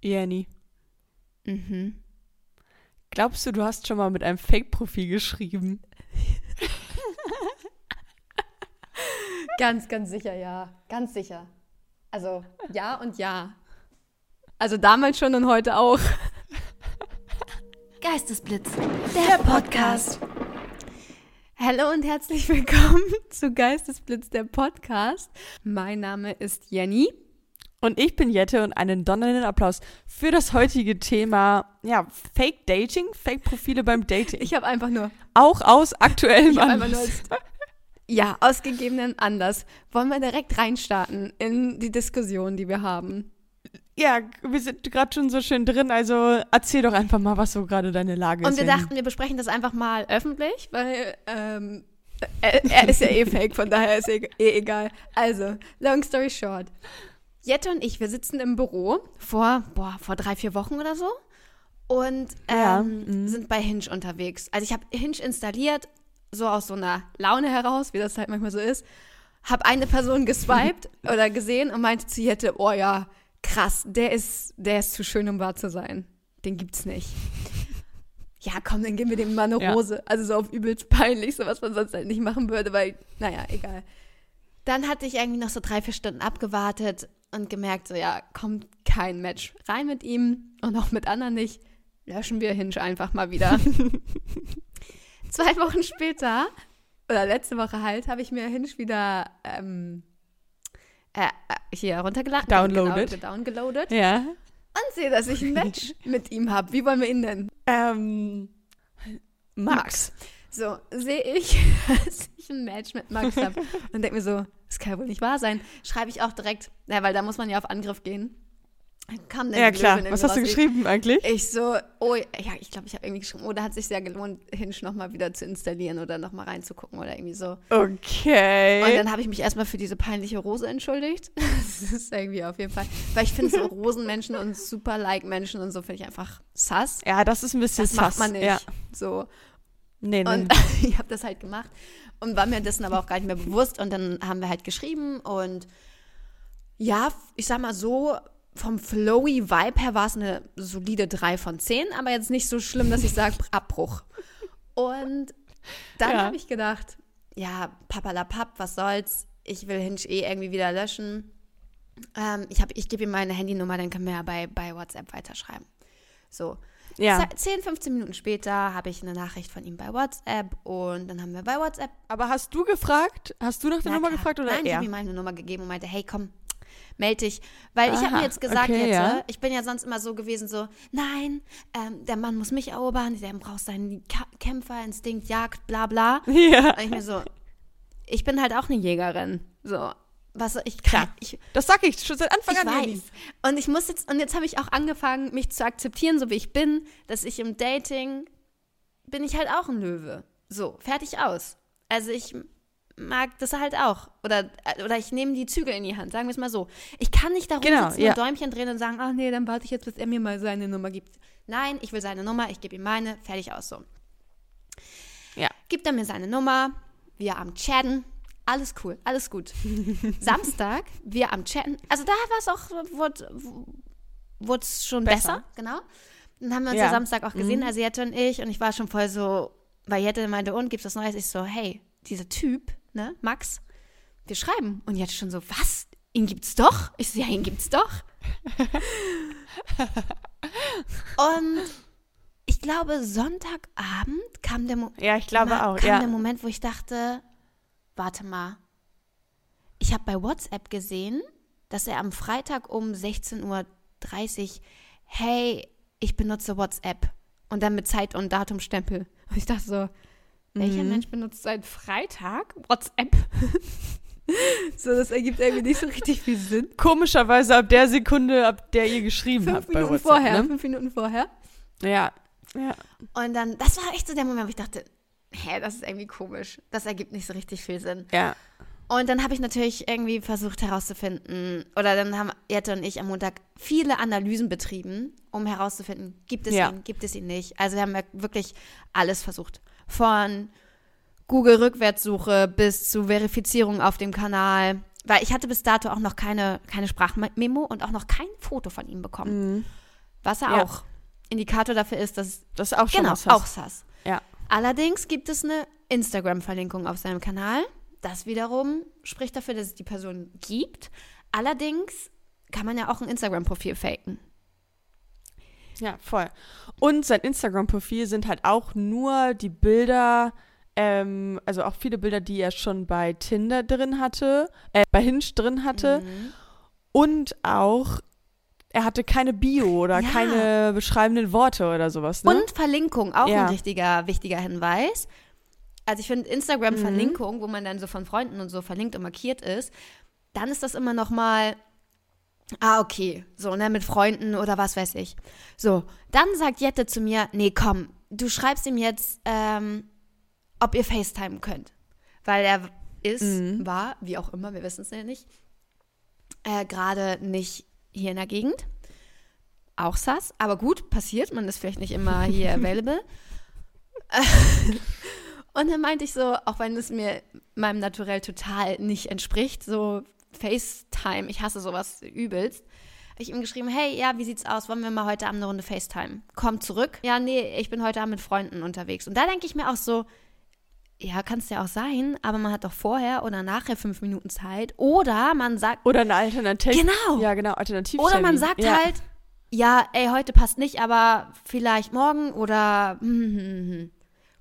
Jenny, Mhm. glaubst du, du hast schon mal mit einem Fake-Profil geschrieben? Ganz, ganz sicher, ja. Ganz sicher. Also, ja und ja. Also damals schon und heute auch. Geistesblitz, der Podcast. Hallo und herzlich willkommen zu Geistesblitz, der Podcast. Mein Name ist Jenny. Und ich bin Jette und einen donnernden Applaus für das heutige Thema, ja, Fake Dating, Fake Profile beim Dating. Ich habe einfach nur, Auch aus aktuellem ich hab einfach nur Anlass. ja, aus gegebenen Anlass. Wollen wir direkt reinstarten in die Diskussion, die wir haben? Ja, wir sind gerade schon so schön drin, also erzähl doch einfach mal, was so gerade deine Lage Und ist. wir Jenny. dachten, wir besprechen das einfach mal öffentlich, weil ähm, er, er ist ja eh fake, von daher ist eh, eh egal. Also, long story short. Jette und ich, wir sitzen im Büro vor, boah, vor drei, vier Wochen oder so und Ja, ähm, mhm. sind bei Hinge unterwegs. Also ich habe Hinge installiert, so aus so einer Laune heraus, wie das halt manchmal so ist. Habe eine Person geswiped oder gesehen und meinte zu Jette, oh ja, krass, der ist, der ist zu schön, um wahr zu sein. Den gibt's nicht. Ja, komm, dann geben wir dem mal eine Ja. Rose. Also so auf übelst peinlich, so was man sonst halt nicht machen würde, weil, naja, egal. Dann hatte ich irgendwie noch so drei, vier Stunden abgewartet und gemerkt, so ja, kommt kein Match rein mit ihm und auch mit anderen nicht. Löschen wir Hinge einfach mal wieder. Zwei Wochen später, oder letzte Woche halt, habe ich mir Hinge wieder ähm, äh, äh, hier runtergeladen. Downloaded. Genau, downgeloadet. Ja. Und sehe, dass ich ein Match mit ihm habe. Wie wollen wir ihn nennen? Ähm, Max. So, sehe ich, dass ich ein Match mit Max habe. Und denke mir so, das kann ja wohl nicht wahr sein. Schreibe ich auch direkt, ja, weil da muss man ja auf Angriff gehen. Kam dann Ja, klar. Löwin Was hast du geschrieben eigentlich? Ich so, oh, ja, ich glaube, ich habe irgendwie geschrieben, oh, da hat sich sehr gelohnt, Hinge nochmal wieder zu installieren oder nochmal reinzugucken oder irgendwie so. Okay. Und dann habe ich mich erstmal für diese peinliche Rose entschuldigt. Das ist irgendwie auf jeden Fall. Weil ich finde so Rosenmenschen und super Like-Menschen und so finde ich einfach sass. ja, das ist ein bisschen Das macht sass. man nicht. Ja. So. Nee, nee. Und ich habe das halt gemacht und war mir dessen aber auch gar nicht mehr bewusst. Und dann haben wir halt geschrieben und ja, ich sag mal so, vom flowy Vibe her war es eine solide 3 von 10, aber jetzt nicht so schlimm, dass ich sage Abbruch. Und dann Ja. habe ich gedacht, ja, papalapap, was soll's, ich will Hinge eh irgendwie wieder löschen. Ähm, ich hab- ich gebe ihm meine Handynummer, dann können wir ja bei, bei WhatsApp weiterschreiben. So, ja. Ze- 10, 15 Minuten später habe ich eine Nachricht von ihm bei WhatsApp und dann haben wir bei WhatsApp. Aber hast du gefragt? Hast du nach der Na Nummer klar. gefragt oder Nein, ich er? habe ihm meine Nummer gegeben und meinte, hey, komm, melde dich. Weil ich habe mir jetzt gesagt, okay, jetzt, ja. ich bin ja sonst immer so gewesen, so, nein, ähm, der Mann muss mich erobern, der braucht seinen Ka Kämpferinstinkt, Jagd, bla bla. Ja. Und ich mir so, ich bin halt auch eine Jägerin. So, was ich Klar. ich, Das sag ich schon seit Anfang ich an. Jenny. weiß. Und ich muss jetzt, und jetzt habe ich auch angefangen, mich zu akzeptieren, so wie ich bin, dass ich im Dating bin ich halt auch ein Löwe. So, fertig aus. Also ich mag das halt auch. Oder, oder ich nehme die Zügel in die Hand, sagen wir es mal so. Ich kann nicht da Genau, rumsitzen ja. und Däumchen drehen und sagen, ach nee, dann warte ich jetzt, bis er mir mal seine Nummer gibt. Nein, ich will seine Nummer, ich gebe ihm meine, fertig aus so. Ja. Gibt er mir seine Nummer, wir am Chatten, alles cool, alles gut. Samstag, wir am Chatten, also da war es auch, wurde es schon besser. Besser. genau. Dann haben wir uns ja, Ja. Samstag auch gesehen, Mhm. also Jette und ich, und ich war schon voll so, weil Jette meinte, und gibt's was Neues? Ich so, hey, dieser Typ, ne, Max, wir schreiben. Und Jette schon so, was? Ihn gibt's doch? Ich so, ja, ihn gibt's doch. und ich glaube, Sonntagabend kam der, Mo Ja, ich glaube auch. kam Ja. der Moment, wo ich dachte, warte mal, ich habe bei WhatsApp gesehen, dass er am Freitag um 16.30 Uhr, hey, ich benutze WhatsApp und dann mit Zeit- und Datumstempel. Und ich dachte so, welcher Mhm. Mensch benutzt seit Freitag WhatsApp? so, das ergibt irgendwie nicht so richtig viel Sinn. Komischerweise ab der Sekunde, ab der ihr geschrieben Fünf habt bei Minuten WhatsApp. vorher, Ne? fünf Minuten vorher. Ja. Ja. Und dann, das war echt so der Moment, wo ich dachte, hä, das ist irgendwie komisch. Das ergibt nicht so richtig viel Sinn. Ja. Und dann habe ich natürlich irgendwie versucht herauszufinden, oder dann haben Jette und ich am Montag viele Analysen betrieben, um herauszufinden, gibt es Ja. ihn, gibt es ihn nicht. Also wir haben ja wirklich alles versucht. Von Google-Rückwärtssuche bis zu Verifizierung auf dem Kanal. Weil ich hatte bis dato auch noch keine, keine Sprachmemo und auch noch kein Foto von ihm bekommen. Mhm. Was er Ja. auch Indikator dafür ist, dass Das auch schon genau, was. auch Sass. Allerdings gibt es eine Instagram-Verlinkung auf seinem Kanal. Das wiederum spricht dafür, dass es die Person gibt. Allerdings kann man ja auch ein Instagram-Profil faken. Ja, voll. Und sein Instagram-Profil sind halt auch nur die Bilder, ähm, also auch viele Bilder, die er schon bei Tinder drin hatte, äh, bei Hinge drin hatte. Mhm. Und auch, er hatte keine Bio oder Ja. keine beschreibenden Worte oder sowas, ne? Und Verlinkung, auch Ja. ein richtiger, wichtiger Hinweis. Also ich finde Mhm. Instagram-Verlinkung, wo man dann so von Freunden und so verlinkt und markiert ist, dann ist das immer noch mal, ah, okay, so, ne, mit Freunden oder was weiß ich. So, dann sagt Jette zu mir, nee, komm, du schreibst ihm jetzt, ähm, ob ihr FaceTime könnt. Weil er ist, Mhm. war, wie auch immer, wir wissen es ja nicht, äh, gerade nicht hier in der Gegend. Auch sass, aber gut, passiert, man ist vielleicht nicht immer hier available. Und dann meinte ich so, auch wenn es mir meinem Naturell total nicht entspricht, so FaceTime, ich hasse sowas übelst, habe ich ihm geschrieben, hey, ja, wie sieht's aus? Wollen wir mal heute Abend eine Runde FaceTime? Komm zurück. Ja, nee, ich bin heute Abend mit Freunden unterwegs. Und da denke ich mir auch so, ja, kann es ja auch sein, aber man hat doch vorher oder nachher fünf Minuten Zeit. Oder man sagt, Oder eine Alternative. Genau. Ja, genau, Alternativ. oder man sagt ja. halt, ja, ey, heute passt nicht, aber vielleicht morgen oder hm, hm.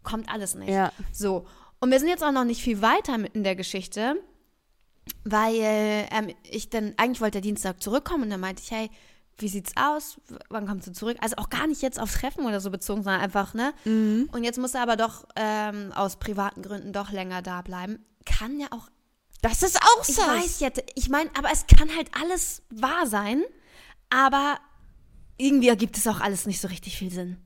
kommt alles nicht. Ja. So. Und wir sind jetzt auch noch nicht viel weiter mit in der Geschichte, weil ähm, ich dann, eigentlich wollte der Dienstag zurückkommen und dann meinte ich, hey, wie sieht's aus? Wann kommst du zurück? Also auch gar nicht jetzt aufs Treffen oder so bezogen, sondern einfach, ne? Mhm. Und jetzt muss er aber doch ähm, aus privaten Gründen doch länger da bleiben. Kann ja auch Das ist auch ich so. weiß, Jette, ich meine, aber es kann halt alles wahr sein, aber irgendwie ergibt es auch alles nicht so richtig viel Sinn.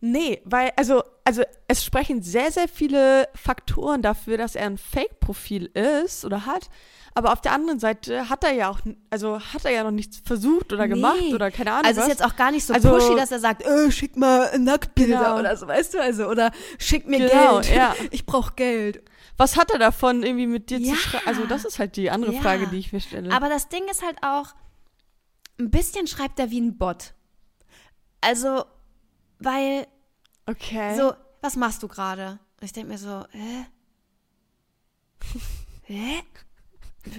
Nee, weil, also, also es sprechen sehr, sehr viele Faktoren dafür, dass er ein Fake-Profil ist oder hat. Aber auf der anderen Seite hat er ja auch, also hat er ja noch nichts versucht oder Nee. gemacht oder keine Ahnung. Also was. ist jetzt auch gar nicht so Also- pushy, dass er sagt, äh, schick mal Nacktbilder Genau. oder so, weißt du, also oder schick mir Genau, Geld. ja. Ich brauche Geld. was hat er davon, irgendwie mit dir Ja. zu schreiben? Also, das ist halt die andere Ja. Frage, die ich mir stelle. Aber das Ding ist halt auch, ein bisschen schreibt er wie ein Bot. Also, weil okay. So, was machst du gerade? Ich denke mir so, hä? Hä?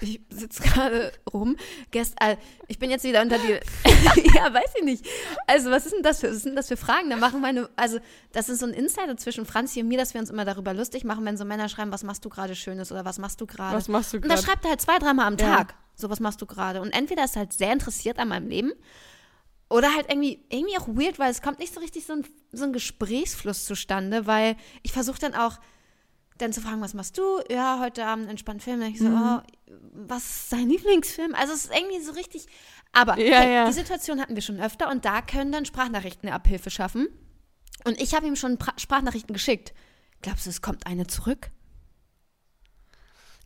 Ich sitze gerade rum. Gestern, ich bin jetzt wieder unter die. ja, weiß ich nicht. Also, was ist denn das für, was sind das für Fragen? Da machen meine, also, das ist so ein Insider zwischen Franzi und mir, dass wir uns immer darüber lustig machen, wenn so Männer schreiben, was machst du gerade Schönes oder was machst du gerade? was machst du Und da gerade? schreibt er halt zwei, dreimal am Ja. Tag. So, was machst du gerade? Und entweder ist er halt sehr interessiert an meinem Leben oder halt irgendwie, irgendwie auch weird, weil es kommt nicht so richtig so ein, so ein Gesprächsfluss zustande, weil ich versuche dann auch dann zu fragen, was machst du? Ja, heute Abend entspannt Film. Dann ich so, Mhm. oh, was ist dein Lieblingsfilm? Also es ist irgendwie so richtig, aber Ja, hey, ja. die Situation hatten wir schon öfter und da können dann Sprachnachrichten eine Abhilfe schaffen. Und ich habe ihm schon pra Sprachnachrichten geschickt. Glaubst du, es kommt eine zurück?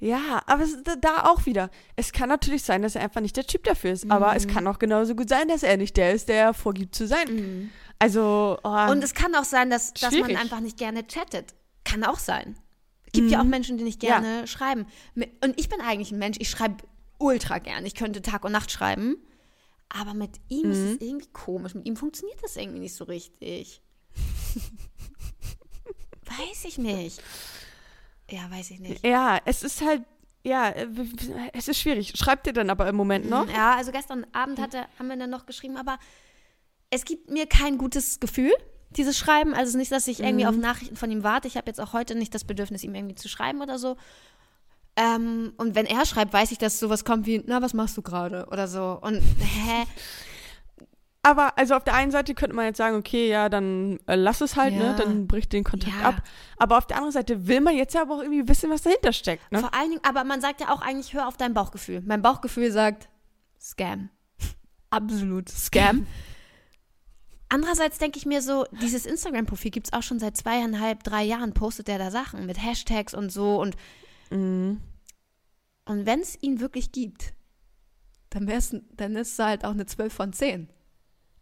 Ja, aber es, da- auch wieder. Es kann natürlich sein, dass er einfach nicht der Typ dafür ist. Aber Mhm. es kann auch genauso gut sein, dass er nicht der ist, der vorgibt zu sein. Also, oh, Und es kann auch sein, dass, dass man einfach nicht gerne chattet. Kann auch sein. Gibt ja auch Menschen, die nicht Mhm. Ja. gerne schreiben. Und ich bin eigentlich ein Mensch, ich schreibe ultra gern. Ich könnte Tag und Nacht schreiben. Aber mit ihm Mhm. ist es irgendwie komisch. Mit ihm funktioniert das irgendwie nicht so richtig. weiß ich nicht. Ja, weiß ich nicht. ja, es ist halt, ja, äh, es ist schwierig. Schreibt ihr dann aber im Moment noch? Ja, also gestern Abend hatte, haben wir dann noch geschrieben, aber es gibt mir kein gutes Gefühl, dieses Schreiben. Also es ist nicht, dass ich irgendwie Mhm. auf Nachrichten von ihm warte. Ich habe jetzt auch heute nicht das Bedürfnis, ihm irgendwie zu schreiben oder so. Ähm, und wenn er schreibt, weiß ich, dass sowas kommt wie, na, was machst du gerade? Oder so. Und hä? Aber also auf der einen Seite könnte man jetzt sagen, okay, ja, dann äh, lass es halt, Ja. ne? Dann bricht den Kontakt Ja. ab. Aber auf der anderen Seite will man jetzt ja aber auch irgendwie wissen, was dahinter steckt, ne? Vor allen Dingen, aber man sagt ja auch eigentlich, hör auf dein Bauchgefühl. Mein Bauchgefühl sagt, Scam. Absolut Scam. Andererseits denke ich mir so, dieses Instagram-Profil gibt es auch schon seit zweieinhalb, drei Jahren, postet er da Sachen mit Hashtags und so. Und, Mhm. und wenn es ihn wirklich gibt, dann, wär's, dann ist es halt auch eine 12 von 10.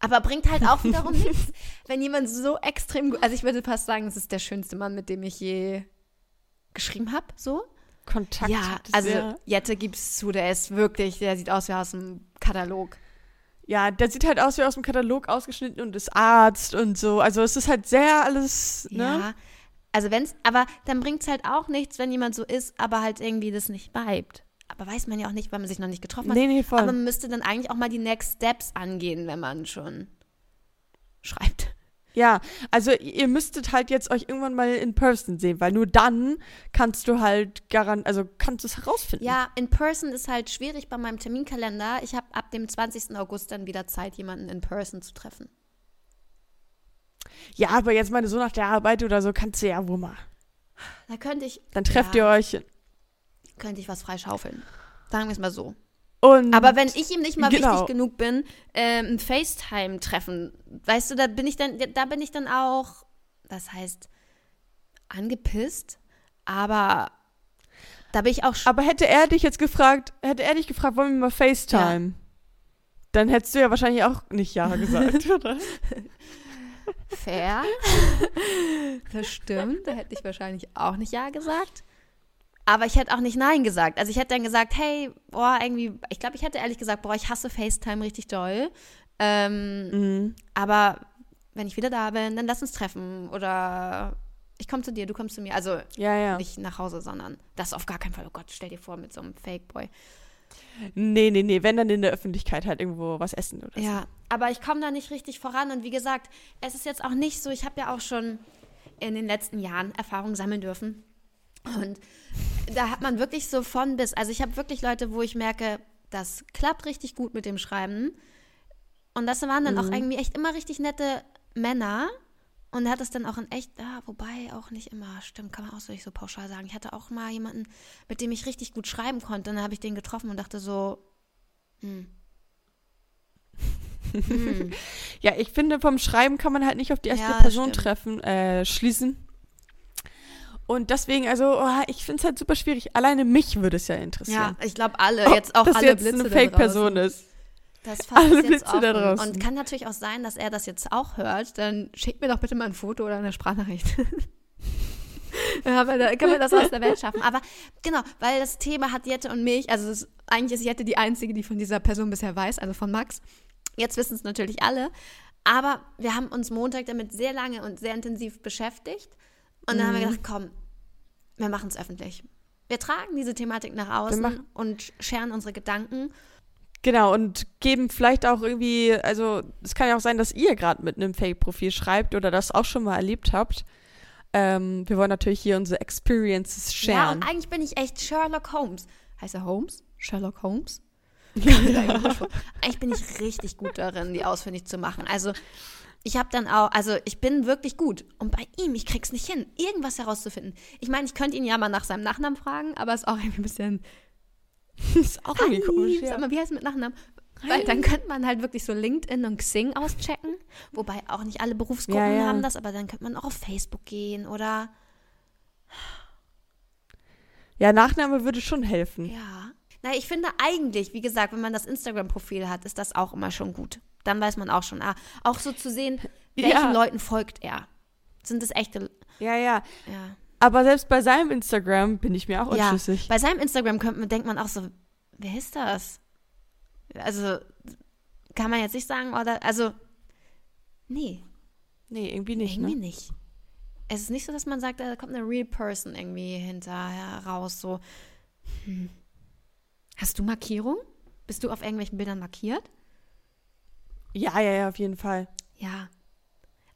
Aber bringt halt auch wiederum nichts, wenn jemand so extrem gut, also ich würde fast sagen, es ist der schönste Mann, mit dem ich je geschrieben habe, so. Kontakt. Ja, also Jette gibt's zu, der ist wirklich, der sieht aus wie aus dem Katalog. Ja, der sieht halt aus wie aus dem Katalog ausgeschnitten und ist Arzt und so. Also es ist halt sehr alles, ne? Ja. Also wenn's, aber dann bringt's halt auch nichts, wenn jemand so ist, aber halt irgendwie das nicht bleibt. Aber weiß man ja auch nicht, weil man sich noch nicht getroffen hat. Nee, nee, voll. Aber man müsste dann eigentlich auch mal die Next Steps angehen, wenn man schon schreibt. Ja, also ihr müsstet halt jetzt euch irgendwann mal in person sehen, weil nur dann kannst du halt garant, also kannst du es herausfinden. Ja, in person ist halt schwierig bei meinem Terminkalender. Ich habe ab dem 20. August dann wieder Zeit, jemanden in person zu treffen. Ja, aber jetzt meine so nach der Arbeit oder so kannst du ja wohl mal. Da könnte ich, Dann trefft Ja. ihr euch. könnte ich was freischaufeln. Sagen wir es mal so. Und Aber wenn ich ihm nicht mal Genau. wichtig genug bin, ähm, ein FaceTime-Treffen, weißt du, da bin ich dann, da bin ich dann auch, das heißt, angepisst, aber da bin ich auch sch- Aber hätte er dich jetzt gefragt, hätte er dich gefragt, wollen wir mal FaceTime? Dann hättest du ja wahrscheinlich auch nicht Ja gesagt, oder? fair. das stimmt, da hätte ich wahrscheinlich auch nicht Ja gesagt. Aber ich hätte auch nicht Nein gesagt. Also ich hätte dann gesagt, hey, boah, irgendwie, ich glaube, ich hätte ehrlich gesagt, boah, ich hasse FaceTime richtig doll. Ähm, Mhm. Aber wenn ich wieder da bin, dann lass uns treffen. Oder ich komme zu dir, du kommst zu mir. Also Ja, ja. nicht nach Hause, sondern das auf gar keinen Fall. Oh Gott, stell dir vor, mit so einem Fake-Boy. Nee, nee, nee, wenn dann in der Öffentlichkeit halt irgendwo was essen oder so. Ja, aber ich komme da nicht richtig voran. Und wie gesagt, es ist jetzt auch nicht so, ich habe ja auch schon in den letzten Jahren Erfahrung sammeln dürfen. Und da hat man wirklich so von bis. Also ich habe wirklich Leute, wo ich merke, das klappt richtig gut mit dem Schreiben. Und das waren dann auch Mhm. irgendwie echt immer richtig nette Männer. Und hat es dann auch in echt, ah, wobei auch nicht immer, stimmt, kann man auch so nicht so pauschal sagen. Ich hatte auch mal jemanden, mit dem ich richtig gut schreiben konnte. Und dann habe ich den getroffen und dachte so, hm. hm. Ja, ich finde, vom Schreiben kann man halt nicht auf die erste Ja, Person stimmt. treffen, äh, schließen. Und deswegen, also, oh, ich finde es halt super schwierig. Alleine mich würde es ja interessieren. Ja, ich glaube alle, jetzt auch alle jetzt Blitze eine Fake-Person ist. Das fasst Alle es jetzt da draußen. Und kann natürlich auch sein, dass er das jetzt auch hört. Dann schickt mir doch bitte mal ein Foto oder eine Sprachnachricht. Dann können wir das aus der Welt schaffen. Aber genau, weil das Thema hat Jette und mich, also es, eigentlich ist Jette die Einzige, die von dieser Person bisher weiß, also von Max. Jetzt wissen es natürlich alle. Aber wir haben uns Montag damit sehr lange und sehr intensiv beschäftigt. Und dann haben wir Mhm. gedacht, komm, wir machen es öffentlich. Wir tragen diese Thematik nach außen und scheren unsere Gedanken. Genau, und geben vielleicht auch irgendwie, also es kann ja auch sein, dass ihr gerade mit einem Fake-Profil schreibt oder das auch schon mal erlebt habt. Ähm, wir wollen natürlich hier unsere Experiences Ja, sharen. und eigentlich bin ich echt Sherlock Holmes. Heißt er Holmes? Sherlock Holmes? eigentlich bin ich richtig gut darin, die ausfindig zu machen. Also ich habe dann auch, also ich bin wirklich gut. Und bei ihm, ich krieg's nicht hin, irgendwas herauszufinden. Ich meine, ich könnte ihn ja mal nach seinem Nachnamen fragen, aber ist auch irgendwie ein bisschen ist auch irgendwie komisch. Sag Ja. mal, wie heißt es mit Nachnamen? Weil dann könnte man halt wirklich so LinkedIn und Xing auschecken. Wobei auch nicht alle Berufsgruppen Ja, ja. haben das, aber dann könnte man auch auf Facebook gehen oder ja, Nachname würde schon helfen. Ja. Naja, ich finde eigentlich, wie gesagt, wenn man das Instagram-Profil hat, ist das auch immer schon gut. Dann weiß man auch schon, ah, auch so zu sehen, welchen Ja. Leuten folgt er. Sind es echte, Ja, ja. ja. Aber selbst bei seinem Instagram bin ich mir auch Ja, unschlüssig. bei seinem Instagram könnte man, denkt man auch so, wer ist das? Also, kann man jetzt nicht sagen, oder, also, nee, nee, irgendwie nicht, irgendwie ne? nicht. Es ist nicht so, dass man sagt, da kommt eine real person irgendwie hinterher raus, so. Hm. Hast du Markierung? Bist du auf irgendwelchen Bildern markiert? Ja, ja, ja, auf jeden Fall. Ja.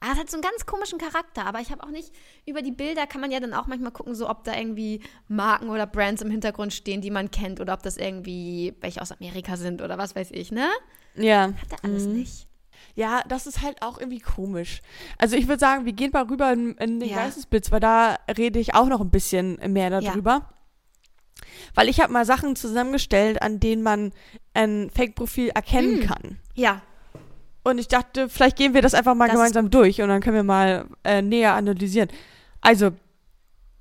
Ah, es hat so einen ganz komischen Charakter, aber ich habe auch nicht, über die Bilder kann man ja dann auch manchmal gucken, so ob da irgendwie Marken oder Brands im Hintergrund stehen, die man kennt oder ob das irgendwie welche aus Amerika sind oder was weiß ich, ne? Ja. Hat er alles Mhm. nicht. Ja, das ist halt auch irgendwie komisch. Also ich würde sagen, wir gehen mal rüber in, in den Ja. Geistesblitz, weil da rede ich auch noch ein bisschen mehr darüber. Weil ich habe mal Sachen zusammengestellt, an denen man ein Fake-Profil erkennen Mm. kann. Ja, Und ich dachte, vielleicht gehen wir das einfach mal Das gemeinsam durch und dann können wir mal äh, näher analysieren. Also,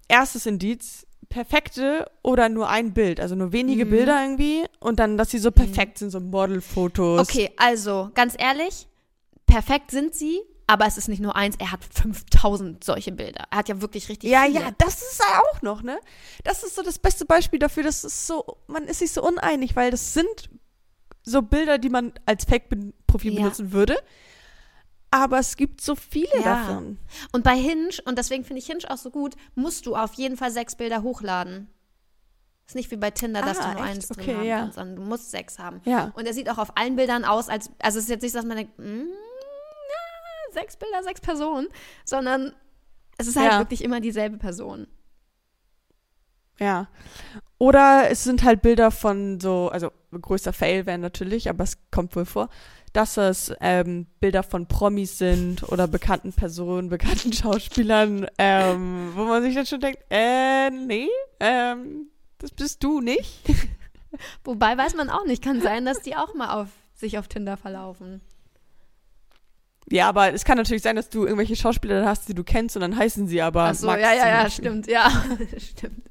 erstes Indiz, perfekte oder nur ein Bild, also nur wenige Mhm. Bilder irgendwie und dann, dass sie so perfekt sind, so Modelfotos. okay, also ganz ehrlich, perfekt sind sie, aber es ist nicht nur eins, er hat 5000 solche Bilder. Er hat ja wirklich richtig Ja, viele. ja, das ist ja auch noch, ne? Das ist so das beste Beispiel dafür, dass es so, man ist sich so uneinig, weil das sind so Bilder, die man als Fake-Profil Ja. benutzen würde. Aber es gibt so viele Ja. davon. Und bei Hinge, und deswegen finde ich Hinge auch so gut, musst du auf jeden Fall sechs Bilder hochladen. Ist nicht wie bei Tinder, dass Ah, du nur echt? eins drin Okay, haben ja. kannst, sondern du musst sechs haben. Ja. Und er sieht auch auf allen Bildern aus, als, also es ist jetzt nicht, so, dass man denkt, mm, ja, sechs Bilder, sechs Personen, sondern es ist halt Ja. wirklich immer dieselbe Person. Ja. Oder es sind halt Bilder von so, also größter Fail wäre natürlich, aber es kommt wohl vor, dass es ähm, Bilder von Promis sind oder bekannten Personen, bekannten Schauspielern, ähm, wo man sich dann schon denkt, äh, nee, ähm, das bist du nicht. Wobei weiß man auch nicht, kann sein, dass die auch mal auf sich auf Tinder verlaufen. Ja, aber es kann natürlich sein, dass du irgendwelche Schauspieler hast, die du kennst und dann heißen sie aber Ach so, Max ja, ja, ja, stimmt, ja, stimmt.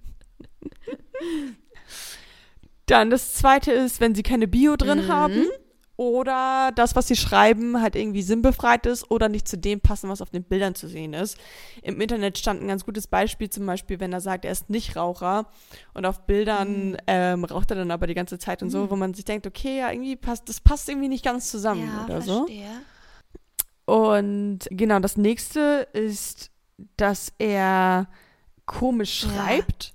Dann das zweite ist, wenn sie keine Bio drin Mhm. haben oder das, was sie schreiben, halt irgendwie sinnbefreit ist oder nicht zu dem passen, was auf den Bildern zu sehen ist. Im Internet stand ein ganz gutes Beispiel, zum Beispiel, wenn er sagt, er ist nicht Raucher und auf Bildern Mhm. ähm, raucht er dann aber die ganze Zeit und so, wo man sich denkt, okay, ja, irgendwie passt, das passt irgendwie nicht ganz zusammen Ja, oder so. Und genau, das nächste ist, dass er komisch Ja. schreibt,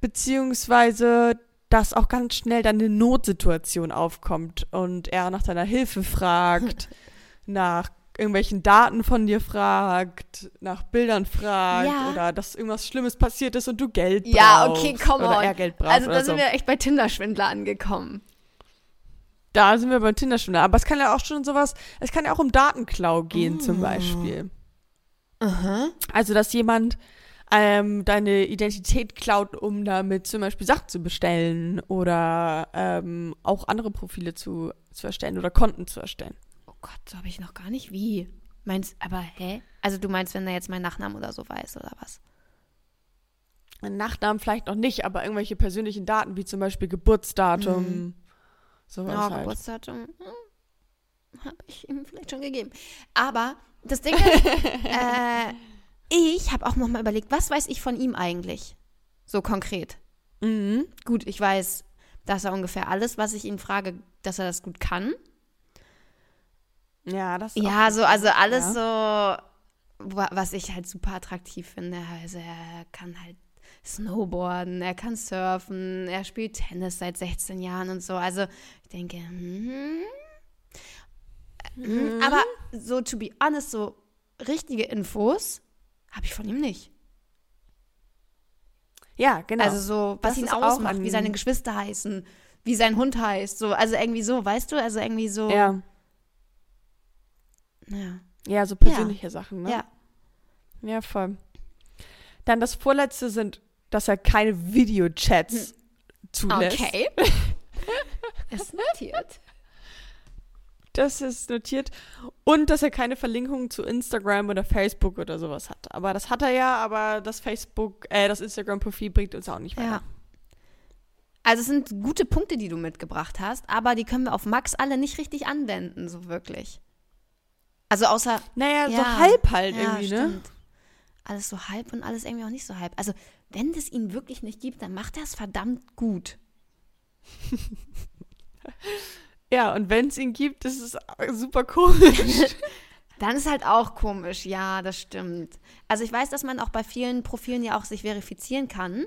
beziehungsweise dass auch ganz schnell dann eine Notsituation aufkommt und er nach deiner Hilfe fragt, nach irgendwelchen Daten von dir fragt, nach Bildern fragt Ja. oder dass irgendwas Schlimmes passiert ist und du Geld Ja, brauchst. okay, come oder on. er Geld braucht Also da sind so. wir echt bei Tinder-Schwindler angekommen. Da sind wir beim Tinder-Schwindler. Aber es kann ja auch schon sowas, es kann ja auch um Datenklau gehen zum Oh. Beispiel. Aha. Also, dass jemand ähm, deine Identität klaut, um damit zum Beispiel Sachen zu bestellen oder ähm, auch andere Profile zu, zu erstellen oder Konten zu erstellen. Oh Gott, so habe ich noch gar nicht wie. Meinst, aber hä? Also du meinst, wenn er jetzt meinen Nachnamen oder so weiß oder was? Nachnamen vielleicht noch nicht, aber irgendwelche persönlichen Daten, wie zum Beispiel Geburtsdatum, Mhm. Sowas Ja, halt. Geburtsdatum hm, habe ich ihm vielleicht schon gegeben. Aber das Ding ist, äh, ich habe auch noch mal überlegt, was weiß ich von ihm eigentlich? So konkret. Mhm. Gut, ich weiß, dass er ungefähr alles, was ich ihn frage, dass er das gut kann. Ja, das ist Ja, so, also alles so, wa- was ich halt super attraktiv finde. Also er kann halt Snowboarden, er kann surfen, er spielt Tennis seit 16 Jahren und so. Also ich denke, hm, hm, aber so to be honest, so richtige Infos habe ich von ihm nicht. Ja, genau. Also so, was Das ihn ausmacht, wie seine Geschwister heißen, wie sein Hund heißt, so, also irgendwie so, weißt du, also irgendwie so. ja. ja. ja, so persönliche Sachen, ne? ja. Ja, voll. Dann das vorletzte sind, dass er keine Videochats zulässt. Hm. Okay. Ist notiert. Das ist notiert. Und dass er keine Verlinkungen zu Instagram oder Facebook oder sowas hat. Aber das hat er ja, aber das Facebook, äh, das Instagram-Profil bringt uns auch nicht weiter. Ja. Also es sind gute Punkte, die du mitgebracht hast, aber die können wir auf Max alle nicht richtig anwenden, so wirklich. Also außer Naja, so Ja. halb halt ja, irgendwie, ne? stimmt. Alles so halb und alles irgendwie auch nicht so halb. Also wenn es ihn wirklich nicht gibt, dann macht er es verdammt gut. Ja, und wenn es ihn gibt, ist es super komisch. Dann ist halt auch komisch, ja, das stimmt. Also ich weiß, dass man auch bei vielen Profilen ja auch sich verifizieren kann.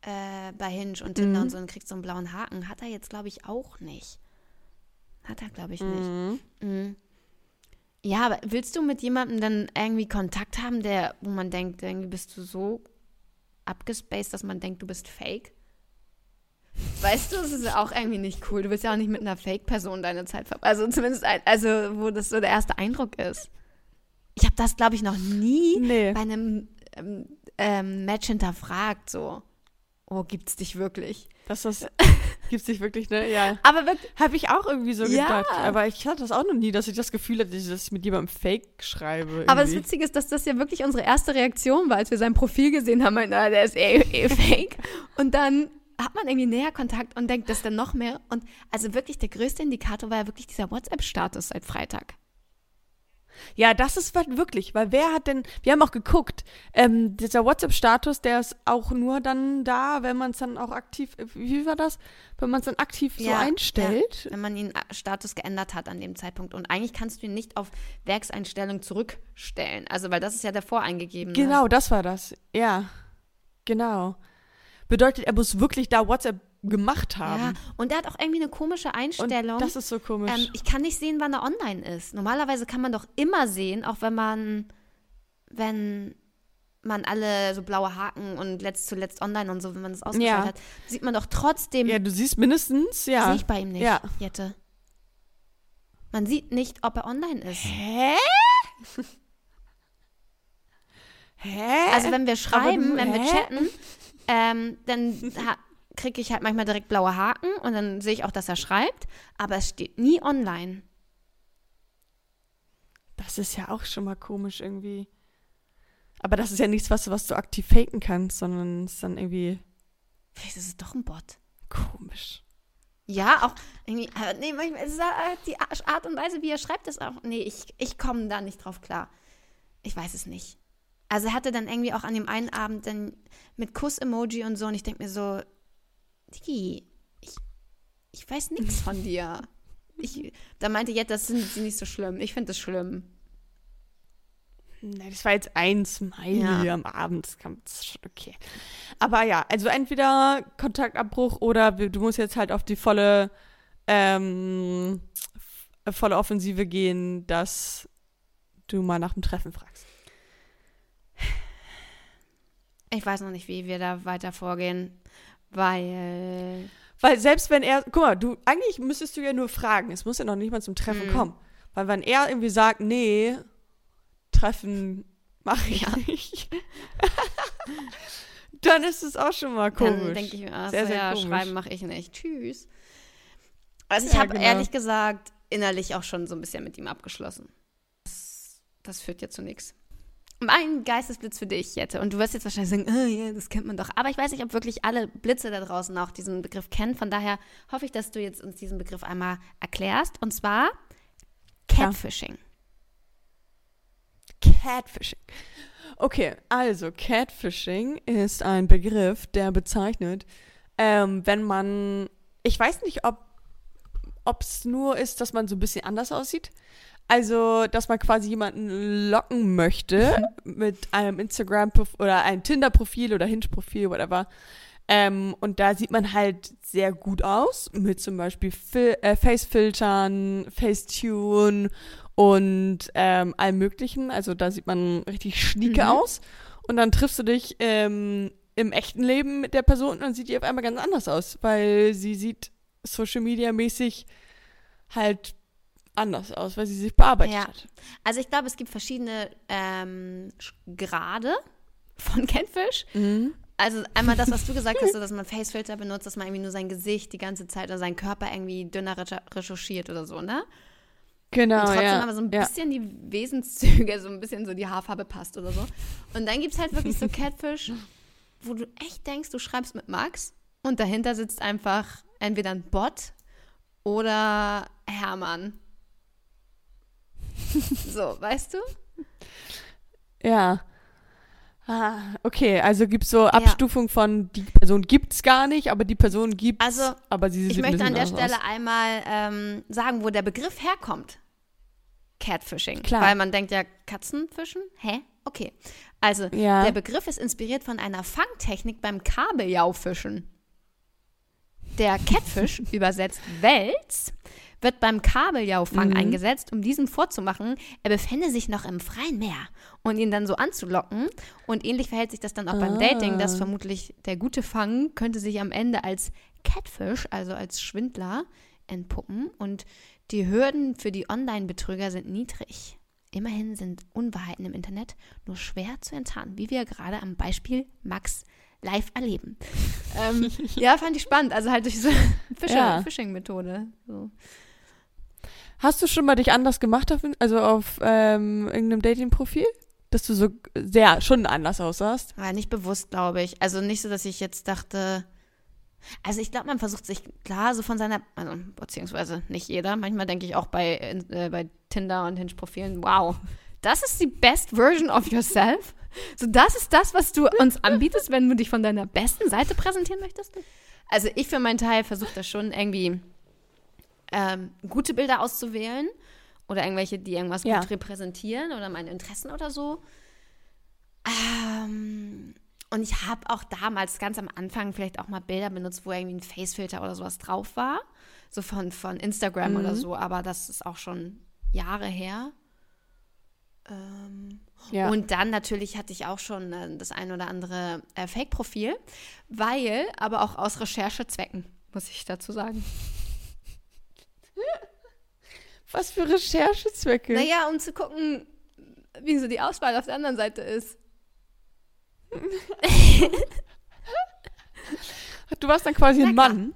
Äh, bei Hinge und Tinder Mhm. und so und kriegt so einen blauen Haken. Hat er jetzt, glaube ich, auch nicht. Hat er, glaube ich, nicht. Mhm. Mhm. Ja, aber willst du mit jemandem dann irgendwie Kontakt haben, der, wo man denkt, irgendwie bist du so abgespaced, dass man denkt, du bist fake? Weißt du, das ist ja auch irgendwie nicht cool. Du willst ja auch nicht mit einer Fake-Person deine Zeit verbringen. Also zumindest, ein, also wo das so der erste Eindruck ist. Ich habe das, glaube ich, noch nie Nee. bei einem ähm, ähm, Match hinterfragt, so. Oh, gibt's dich wirklich? Das ist, gibt's nicht wirklich, ne? Ja. Aber wirklich, Habe ich auch irgendwie so Ja. gedacht. Aber ich hatte das auch noch nie, dass ich das Gefühl hatte, dass ich mit jemandem Fake schreibe. Aber das irgendwie. Witzige ist, dass das ja wirklich unsere erste Reaktion war, als wir sein Profil gesehen haben, na, der ist eh, eh fake. Und dann hat man irgendwie näher Kontakt und denkt, das dann noch mehr. Und also wirklich der größte Indikator war ja wirklich dieser WhatsApp-Status seit Freitag. Ja, das ist was wirklich, weil wer hat denn, wir haben auch geguckt, ähm, dieser WhatsApp-Status, der ist auch nur dann da, wenn man es dann auch aktiv, wie war das? Wenn man es dann aktiv so Ja, einstellt. Wenn man den A- Status geändert hat an dem Zeitpunkt. Und eigentlich kannst du ihn nicht auf Werkseinstellung zurückstellen. Also, weil das ist ja der voreingegebene. Genau, das war das. Ja, genau. Bedeutet, er muss wirklich da WhatsApp gemacht Ja, haben. und der hat auch irgendwie eine komische Und Einstellung. das ist so komisch. Ähm, ich kann nicht sehen, wann er online ist. Normalerweise kann man doch immer sehen, auch wenn man, wenn man alle so blaue Haken und letzt zuletzt online und so, wenn man das ausgeschaltet Ja. hat, sieht man doch trotzdem, ja, du siehst mindestens, ja. sehe ich bei ihm nicht, Ja. Jette. Man sieht nicht, ob er online ist. Hä? Hä? Also wenn wir schreiben, du- wenn wir chatten, ähm, dann kriege ich halt manchmal direkt blaue Haken und dann sehe ich auch, dass er schreibt, aber es steht nie online. Das ist ja auch schon mal komisch irgendwie. Aber das ist ja nichts, was, du- was du aktiv faken kannst, sondern es ist dann irgendwie Vielleicht ist es doch ein Bot. komisch. Ja, auch irgendwie, aber nee, manchmal ist es halt die Art und Weise, wie er schreibt, ist auch, nee, ich, ich komme da nicht drauf klar. Ich weiß es nicht. Also er hatte dann irgendwie auch an dem einen Abend dann mit Kuss-Emoji und so und ich denke mir so, Digi, ich, ich weiß nichts von dir. Ich, da meinte Jet, das sind sie nicht so schlimm. Ich finde das schlimm. Nee, das war jetzt ein Smiley Ja. am Abend. Das okay. Aber ja, also entweder Kontaktabbruch oder du musst jetzt halt auf die volle, ähm, volle Offensive gehen, dass du mal nach dem Treffen fragst. Ich weiß noch nicht, wie wir da weiter vorgehen, weil Weil selbst wenn er, guck mal, du, eigentlich müsstest du ja nur fragen. Es muss ja noch nicht mal zum Treffen Mhm. kommen. Weil wenn er irgendwie sagt, nee, Treffen mache ich Ja. nicht, dann ist es auch schon mal komisch. Dann denke ich mir, ach, Sehr, sehr ja, komisch. schreiben mache ich nicht. Tschüss. Also ich Ja, habe genau. ehrlich gesagt innerlich auch schon so ein bisschen mit ihm abgeschlossen. Das, das führt ja zu nichts. Mein Geistesblitz für dich, Jette. Und du wirst jetzt wahrscheinlich sagen, oh, ja, das kennt man doch. Aber ich weiß nicht, ob wirklich alle Blitze da draußen auch diesen Begriff kennen. Von daher hoffe ich, dass du jetzt uns diesen Begriff einmal erklärst. Und zwar. Catfishing. Catfishing. Okay, also Catfishing ist ein Begriff, der bezeichnet, ähm, wenn man, ich weiß nicht, ob es nur ist, dass man so ein bisschen anders aussieht. Also, dass man quasi jemanden locken möchte mit einem Instagram oder einem Tinder-Profil oder Hinge-Profil, whatever. Ähm, und da sieht man halt sehr gut aus, mit zum Beispiel Fil äh, Face-Filtern, Facetune und ähm, allem Möglichen. Also da sieht man richtig schnieke Mhm. aus. Und dann triffst du dich ähm, im echten Leben mit der Person und dann sieht die auf einmal ganz anders aus, weil sie sieht Social Media mäßig halt anders aus, weil sie sich bearbeitet Ja. hat. Also ich glaube, es gibt verschiedene ähm, Grade von Catfish. Mhm. Also einmal das, was du gesagt hast, so, dass man Facefilter benutzt, dass man irgendwie nur sein Gesicht die ganze Zeit oder seinen Körper irgendwie dünner recher- recherchiert oder so, ne? Genau, Und trotzdem ja. aber so ein ja. bisschen die Wesenszüge, so ein bisschen so die Haarfarbe passt oder so. Und dann gibt es halt wirklich so Catfish, wo du echt denkst, du schreibst mit Max und dahinter sitzt einfach entweder ein Bot oder Hermann. So, weißt du? Ja. Ah, okay, also gibt es so Abstufung von, die Person gibt's gar nicht, aber die Person gibt's, Also, aber sie Ich möchte an der Stelle einmal ähm, sagen, wo der Begriff herkommt. Catfishing. Klar. Weil man denkt ja, Katzenfischen? Hä? Okay. Also, Ja. der Begriff ist inspiriert von einer Fangtechnik beim Kabeljaufischen. Der Catfish, übersetzt Wels, wird beim Kabeljaufang Mhm. eingesetzt, um diesem vorzumachen, er befände sich noch im freien Meer und ihn dann so anzulocken. Und ähnlich verhält sich das dann auch beim Ah. Dating, dass vermutlich der gute Fang könnte sich am Ende als Catfish, also als Schwindler, entpuppen. Und die Hürden für die Online-Betrüger sind niedrig. Immerhin sind Unwahrheiten im Internet nur schwer zu enttarnen, wie wir gerade am Beispiel Max live erleben. ähm, ja, fand ich spannend. Also halt durch so Fische- Ja. Phishing-Methode. So. Hast du schon mal dich anders gemacht, auf, also auf ähm, irgendeinem Dating-Profil? Dass du so sehr, schon anders aussahst? Aber nicht bewusst, glaube ich. Also nicht so, dass ich jetzt dachte, Also ich glaube, man versucht sich klar so von seiner, also beziehungsweise nicht jeder. Manchmal denke ich auch bei, äh, bei Tinder und Hinge-Profilen, wow, das ist die best version of yourself. So, das ist das, was du uns anbietest, wenn du dich von deiner besten Seite präsentieren möchtest. Also ich für meinen Teil versuche das schon irgendwie ähm, gute Bilder auszuwählen oder irgendwelche, die irgendwas Ja. gut repräsentieren oder meine Interessen oder so. Ähm, und ich habe auch damals ganz am Anfang vielleicht auch mal Bilder benutzt, wo irgendwie ein Facefilter oder sowas drauf war. So von, von Instagram oder Mhm. so, aber das ist auch schon Jahre her. Ähm, Ja. Und dann natürlich hatte ich auch schon äh, das ein oder andere äh, Fake-Profil, weil, aber auch aus Recherchezwecken, muss ich dazu sagen. Was für Recherchezwecke? Naja, um zu gucken, wie so die Auswahl auf der anderen Seite ist. Du warst dann quasi ein. Mann.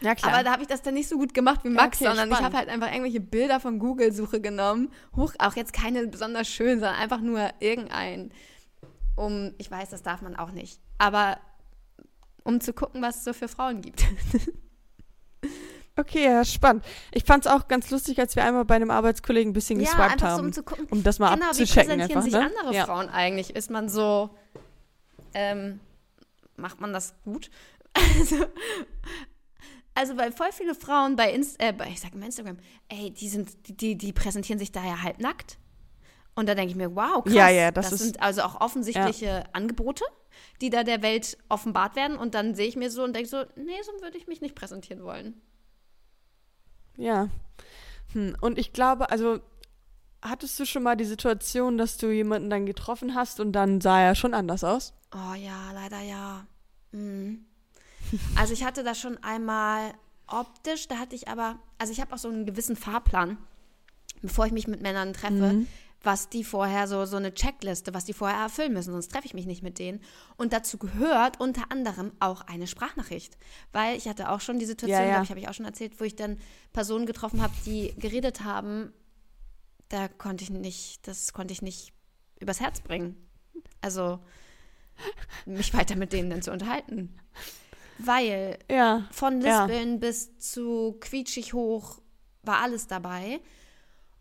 Ja, klar. Aber da habe ich das dann nicht so gut gemacht wie Max, okay, sondern ich spannend. habe halt einfach irgendwelche Bilder von Google-Suche genommen. Hoch, auch jetzt keine besonders schön, sondern einfach nur irgendein. Um, ich weiß, das darf man auch nicht. Aber um zu gucken, was es so für Frauen gibt. okay, ja, spannend. Ich fand es auch ganz lustig, als wir einmal bei einem Arbeitskollegen ein bisschen ja, geswiped einfach so, haben. um zu gucken, um das mal genau, wie abzuchecken präsentieren einfach, sich ne? andere ja. Frauen eigentlich? Ist man so, ähm, macht man das gut? Also, also weil voll viele Frauen bei, Inst äh, bei ich sag mal Instagram, ey, die sind, die, die, präsentieren sich da ja halbnackt. Und da denke ich mir, wow, krass. Ja, ja, das das ist- sind also auch offensichtliche Angebote, die da der Welt offenbart werden. Und dann sehe ich mir so und denke so, nee, so würde ich mich nicht präsentieren wollen. Ja. Hm. Und ich glaube, also hattest du schon mal die Situation, dass du jemanden dann getroffen hast und dann sah er schon anders aus? Oh ja, leider ja. Mhm. Also ich hatte das schon einmal optisch, da hatte ich aber, also ich habe auch so einen gewissen Fahrplan, bevor ich mich mit Männern treffe, Mhm. Was die vorher so, so eine Checkliste, was die vorher erfüllen müssen, sonst treffe ich mich nicht mit denen. Und dazu gehört unter anderem auch eine Sprachnachricht. Weil ich hatte auch schon die Situation, Ja, ja. glaube ich, habe ich auch schon erzählt, wo ich dann Personen getroffen habe, die geredet haben, da konnte ich nicht, das konnte ich nicht übers Herz bringen. Also mich weiter mit denen dann zu unterhalten. Weil Ja. von Ja. Lispeln bis zu quietschig hoch war alles dabei.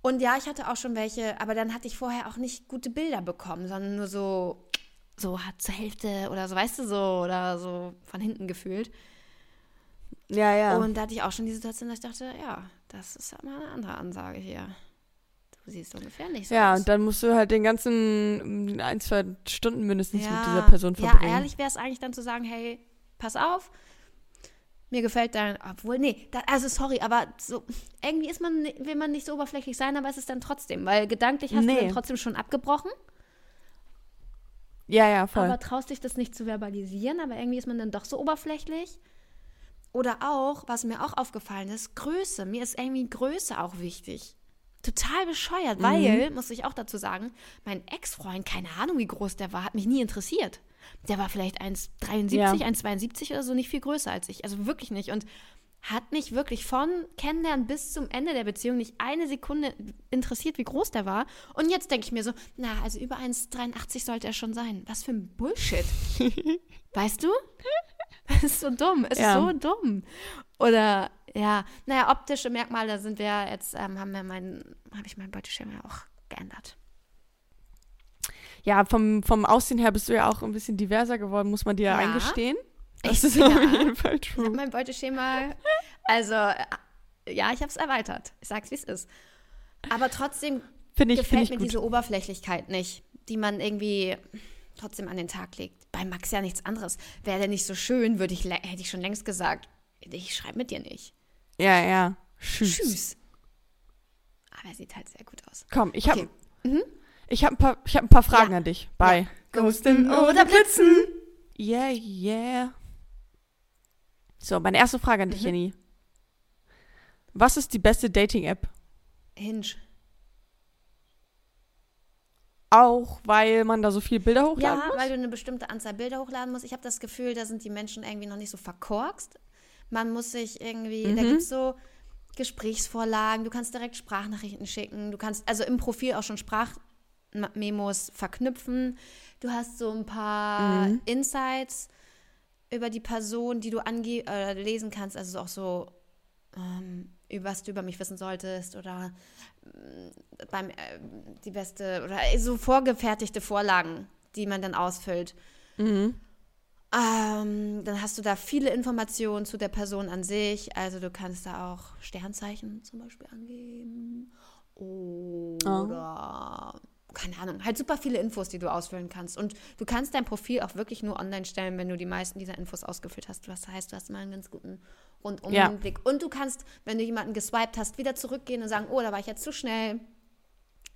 Und ja, ich hatte auch schon welche, aber dann hatte ich vorher auch nicht gute Bilder bekommen, sondern nur so, so hat zur Hälfte oder so, weißt du, so, oder so von hinten gefühlt. Ja, ja. Und da hatte ich auch schon die Situation, dass ich dachte, ja, das ist mal eine andere Ansage hier. Du siehst ungefähr nicht so ja, aus. und dann musst du halt den ganzen mm, ein, zwei Stunden mindestens mit dieser Ja, Person Ja, verbringen. ehrlich wäre es eigentlich dann zu sagen, hey, pass auf, mir gefällt dein, obwohl, nee, da, also sorry, aber so, irgendwie ist man, will man nicht so oberflächlich sein, aber es ist dann trotzdem, weil gedanklich hast Nee. du dann trotzdem schon abgebrochen, Ja, ja, voll. aber traust dich das nicht zu verbalisieren, aber irgendwie ist man dann doch so oberflächlich. Oder auch, was mir auch aufgefallen ist, Größe. Mir ist irgendwie Größe auch wichtig. Total bescheuert, Mhm. weil, muss ich auch dazu sagen, mein Ex-Freund, keine Ahnung, wie groß der war, hat mich nie interessiert. Der war vielleicht 1,73, Ja. 1,72 oder so, nicht viel größer als ich. Also wirklich nicht. Und hat mich wirklich von Kennenlernen bis zum Ende der Beziehung nicht eine Sekunde interessiert, wie groß der war. Und jetzt denke ich mir so, na, also über 1,83 sollte er schon sein. Was für ein Bullshit. weißt du? Das ist so dumm. Es Ja. ist so dumm. Oder, ja, naja, optische Merkmale, da sind wir jetzt, ähm, haben wir mein, habe ich mein Beuteschema auch geändert. Ja, vom, vom Aussehen her bist du ja auch ein bisschen diverser geworden, muss man dir Ja. eingestehen. Das Echt? ist Ja. auf jeden Fall Ich habe true. mein Beuteschema, also, äh, ja, ich habe es erweitert. Ich sag's, wie es ist. Aber trotzdem Finde ich, gefällt ich mir gut. diese Oberflächlichkeit nicht, die man irgendwie trotzdem an den Tag legt. Bei Max ja nichts anderes. Wäre der nicht so schön, würde ich, hätte ich schon längst gesagt, ich schreibe mit dir nicht. Ja, ja. Tschüss. Tschüss. Aber er sieht halt sehr gut aus. Komm, ich habe Okay. Mhm. Ich hab ein, paar- ich hab ein paar Fragen Ja. an dich. Bei Ghosten oder Blitzen? Yeah, yeah. So, meine erste Frage an dich, Mhm. Jenny. Was ist die beste Dating-App? Hinge. Auch weil man da so viele Bilder hochladen Ja, muss? weil du eine bestimmte Anzahl Bilder hochladen musst. Ich habe das Gefühl, da sind die Menschen irgendwie noch nicht so verkorkst. Man muss sich irgendwie, da Mhm. gibt es so Gesprächsvorlagen, du kannst direkt Sprachnachrichten schicken, du kannst also im Profil auch schon Sprachmemos verknüpfen. Du hast so ein paar Mhm. Insights über die Person, die du ange äh, lesen kannst, also auch so, ähm, über was du über mich wissen solltest oder ähm, beim äh, die beste oder so vorgefertigte Vorlagen, die man dann ausfüllt. Mhm. Ähm, dann hast du da viele Informationen zu der Person an sich. Also du kannst da auch Sternzeichen zum Beispiel angeben. Oder keine Ahnung, halt super viele Infos, die du ausfüllen kannst. Und du kannst dein Profil auch wirklich nur online stellen, wenn du die meisten dieser Infos ausgefüllt hast. Was heißt, du hast mal einen ganz guten Rundumblick. Ja. Und du kannst, wenn du jemanden geswiped hast, wieder zurückgehen und sagen, oh, da war ich jetzt zu schnell.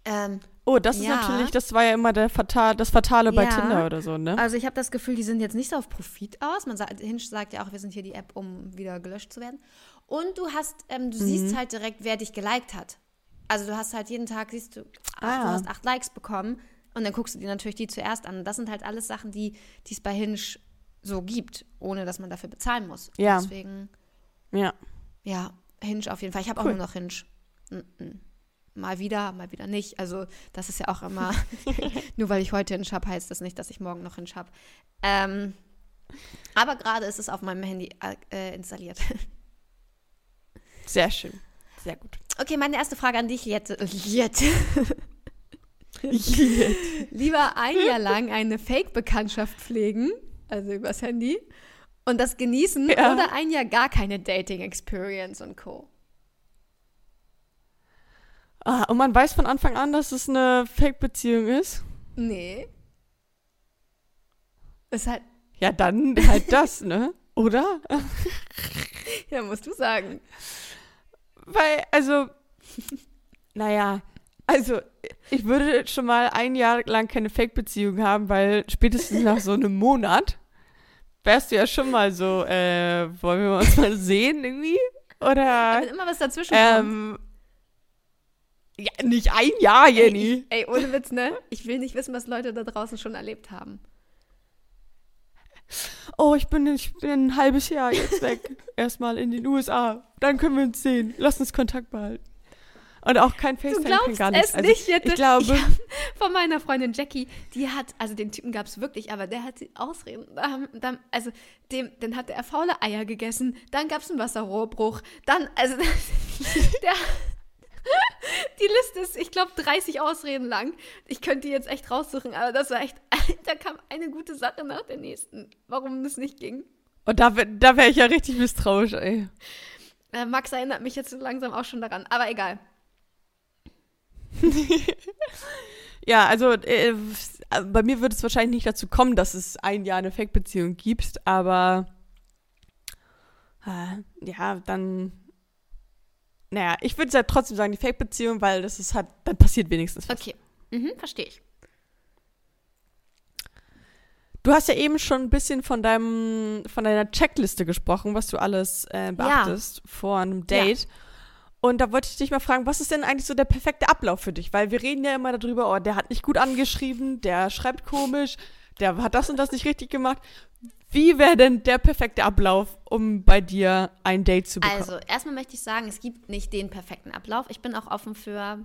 Ähm, oh, das ja. ist natürlich, das war ja immer der Fatal, das Fatale bei ja. Tinder oder so, ne? Also ich habe das Gefühl, die sind jetzt nicht so auf Profit aus. Man sagt, Hinge sagt ja auch, wir sind hier die App, um wieder gelöscht zu werden. Und du hast, ähm, du mhm. siehst halt direkt, wer dich geliked hat. Also du hast halt jeden Tag, siehst du, ah. du hast acht Likes bekommen und dann guckst du dir natürlich die zuerst an. Das sind halt alles Sachen, die es bei Hinge so gibt, ohne dass man dafür bezahlen muss. Ja. Deswegen. Ja. Ja, Hinge auf jeden Fall. Ich habe cool. auch nur noch Hinge. Mal wieder, mal wieder nicht. Also das ist ja auch immer, nur weil ich heute Hinge habe, heißt das nicht, dass ich morgen noch Hinge habe. Ähm, aber gerade ist es auf meinem Handy äh, installiert. Sehr schön. Sehr gut. Okay, meine erste Frage an dich, Jette. Jette. Lieber ein Jahr lang eine Fake-Bekanntschaft pflegen, also übers Handy, und das genießen ja. oder ein Jahr gar keine Dating-Experience und Co. Ah, und man weiß von Anfang an, dass es eine Fake-Beziehung ist? Nee. Ist halt. Ja, dann halt das, ne? Oder? ja, musst du sagen. Weil, also, naja, also ich würde schon mal ein Jahr lang keine Fake-Beziehung haben, weil spätestens nach so einem Monat wärst du ja schon mal so, äh, wollen wir uns mal sehen irgendwie? Oder? Wenn immer was dazwischen ähm, Ja, nicht ein Jahr, Jenny. Ey, ey, ohne Witz, ne? Ich will nicht wissen, was Leute da draußen schon erlebt haben oh, ich bin, ich bin ein halbes Jahr jetzt weg, erstmal in den USA. Dann können wir uns sehen. Lass uns Kontakt behalten. Und auch kein FaceTime, kein gar nichts. Es also, nicht, ich glaube. Ich von meiner Freundin Jackie, die hat, also den Typen gab es wirklich, aber der hat Ausreden. Also, dem, dann hat er faule Eier gegessen, dann gab es einen Wasserrohrbruch, dann, also, der, die Liste ist, ich glaube, 30 Ausreden lang. Ich könnte die jetzt echt raussuchen, aber das war echt, da kam eine gute Sache nach der nächsten, warum das nicht ging. Und da, da wäre ich ja richtig misstrauisch, ey. Äh, Max erinnert mich jetzt langsam auch schon daran, aber egal. ja, also äh, bei mir wird es wahrscheinlich nicht dazu kommen, dass es ein Jahr eine Fake-Beziehung gibt, aber äh, ja, dann naja, ich würde ja trotzdem sagen, die Fake-Beziehung, weil das ist halt, dann passiert wenigstens was. Okay, mhm, verstehe ich. Du hast ja eben schon ein bisschen von deinem, von deiner Checkliste gesprochen, was du alles äh, beachtest ja. vor einem Date. Ja. Und da wollte ich dich mal fragen, was ist denn eigentlich so der perfekte Ablauf für dich? Weil wir reden ja immer darüber, oh, der hat nicht gut angeschrieben, der schreibt komisch, der hat das und das nicht richtig gemacht. Wie wäre denn der perfekte Ablauf, um bei dir ein Date zu bekommen? Also, erstmal möchte ich sagen, es gibt nicht den perfekten Ablauf. Ich bin auch offen für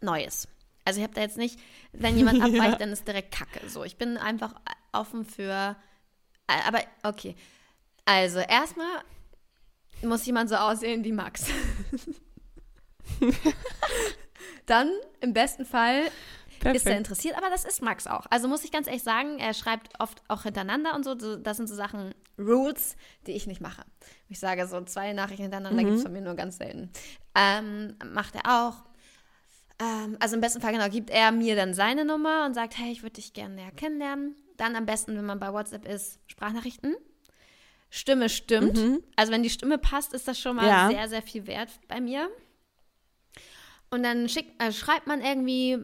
Neues. Also, ich habe da jetzt nicht, wenn jemand abweicht, ja. dann ist direkt Kacke. So, ich bin einfach offen für. Aber, okay. Also, erstmal muss jemand so aussehen wie Max. dann im besten Fall Perfekt. ist er interessiert, aber das ist Max auch. Also muss ich ganz ehrlich sagen, er schreibt oft auch hintereinander und so. Das sind so Sachen, Rules, die ich nicht mache. Ich sage so zwei Nachrichten hintereinander mhm. gibt es von mir nur ganz selten. Ähm, macht er auch. Ähm, also im besten Fall genau gibt er mir dann seine Nummer und sagt, hey, ich würde dich gerne näher kennenlernen. Dann am besten, wenn man bei WhatsApp ist, Sprachnachrichten. Stimme stimmt. Mhm. Also wenn die Stimme passt, ist das schon mal ja. sehr, sehr viel wert bei mir. Und dann schickt, äh, schreibt man irgendwie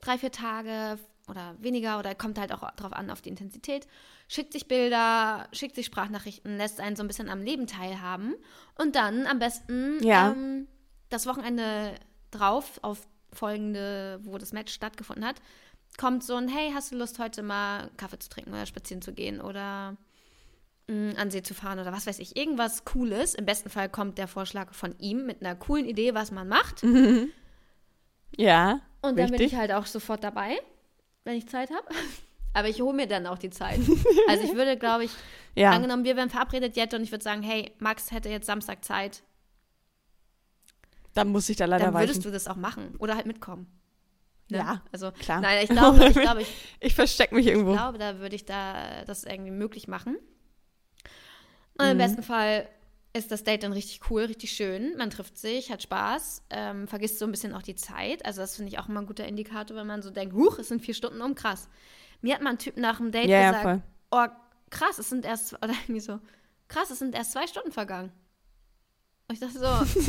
drei, vier Tage oder weniger oder kommt halt auch drauf an, auf die Intensität, schickt sich Bilder, schickt sich Sprachnachrichten, lässt einen so ein bisschen am Leben teilhaben und dann am besten ja. ähm, das Wochenende drauf, auf folgende, wo das Match stattgefunden hat, kommt so ein, hey, hast du Lust, heute mal Kaffee zu trinken oder spazieren zu gehen oder mh, mm, an See zu fahren oder was weiß ich, irgendwas Cooles. Im besten Fall kommt der Vorschlag von ihm mit einer coolen Idee, was man macht. Ja. Und dann Richtig. bin ich halt auch sofort dabei, wenn ich Zeit habe. Aber ich hole mir dann auch die Zeit. Also ich würde, glaube ich, Ja. angenommen, wir wären verabredet jetzt und ich würde sagen, hey, Max hätte jetzt Samstag Zeit, Dann muss ich da leider dann würdest weichen. du das auch machen oder halt mitkommen. Ne? Ja, Also, klar. nein, ich glaube, ich glaube, ich Ich verstecke mich irgendwo. glaube, da würde ich da das irgendwie möglich machen. Und im Mhm. besten Fall ist das Date dann richtig cool, richtig schön. Man trifft sich, hat Spaß, ähm, vergisst so ein bisschen auch die Zeit. Also das finde ich auch immer ein guter Indikator, wenn man so denkt, huch, es sind vier Stunden um, krass. Mir hat mal ein Typ nach dem Date Ja, ja, gesagt, voll. oh, krass, es sind erst, oder irgendwie so, krass, es sind erst zwei Stunden vergangen. Und ich dachte so,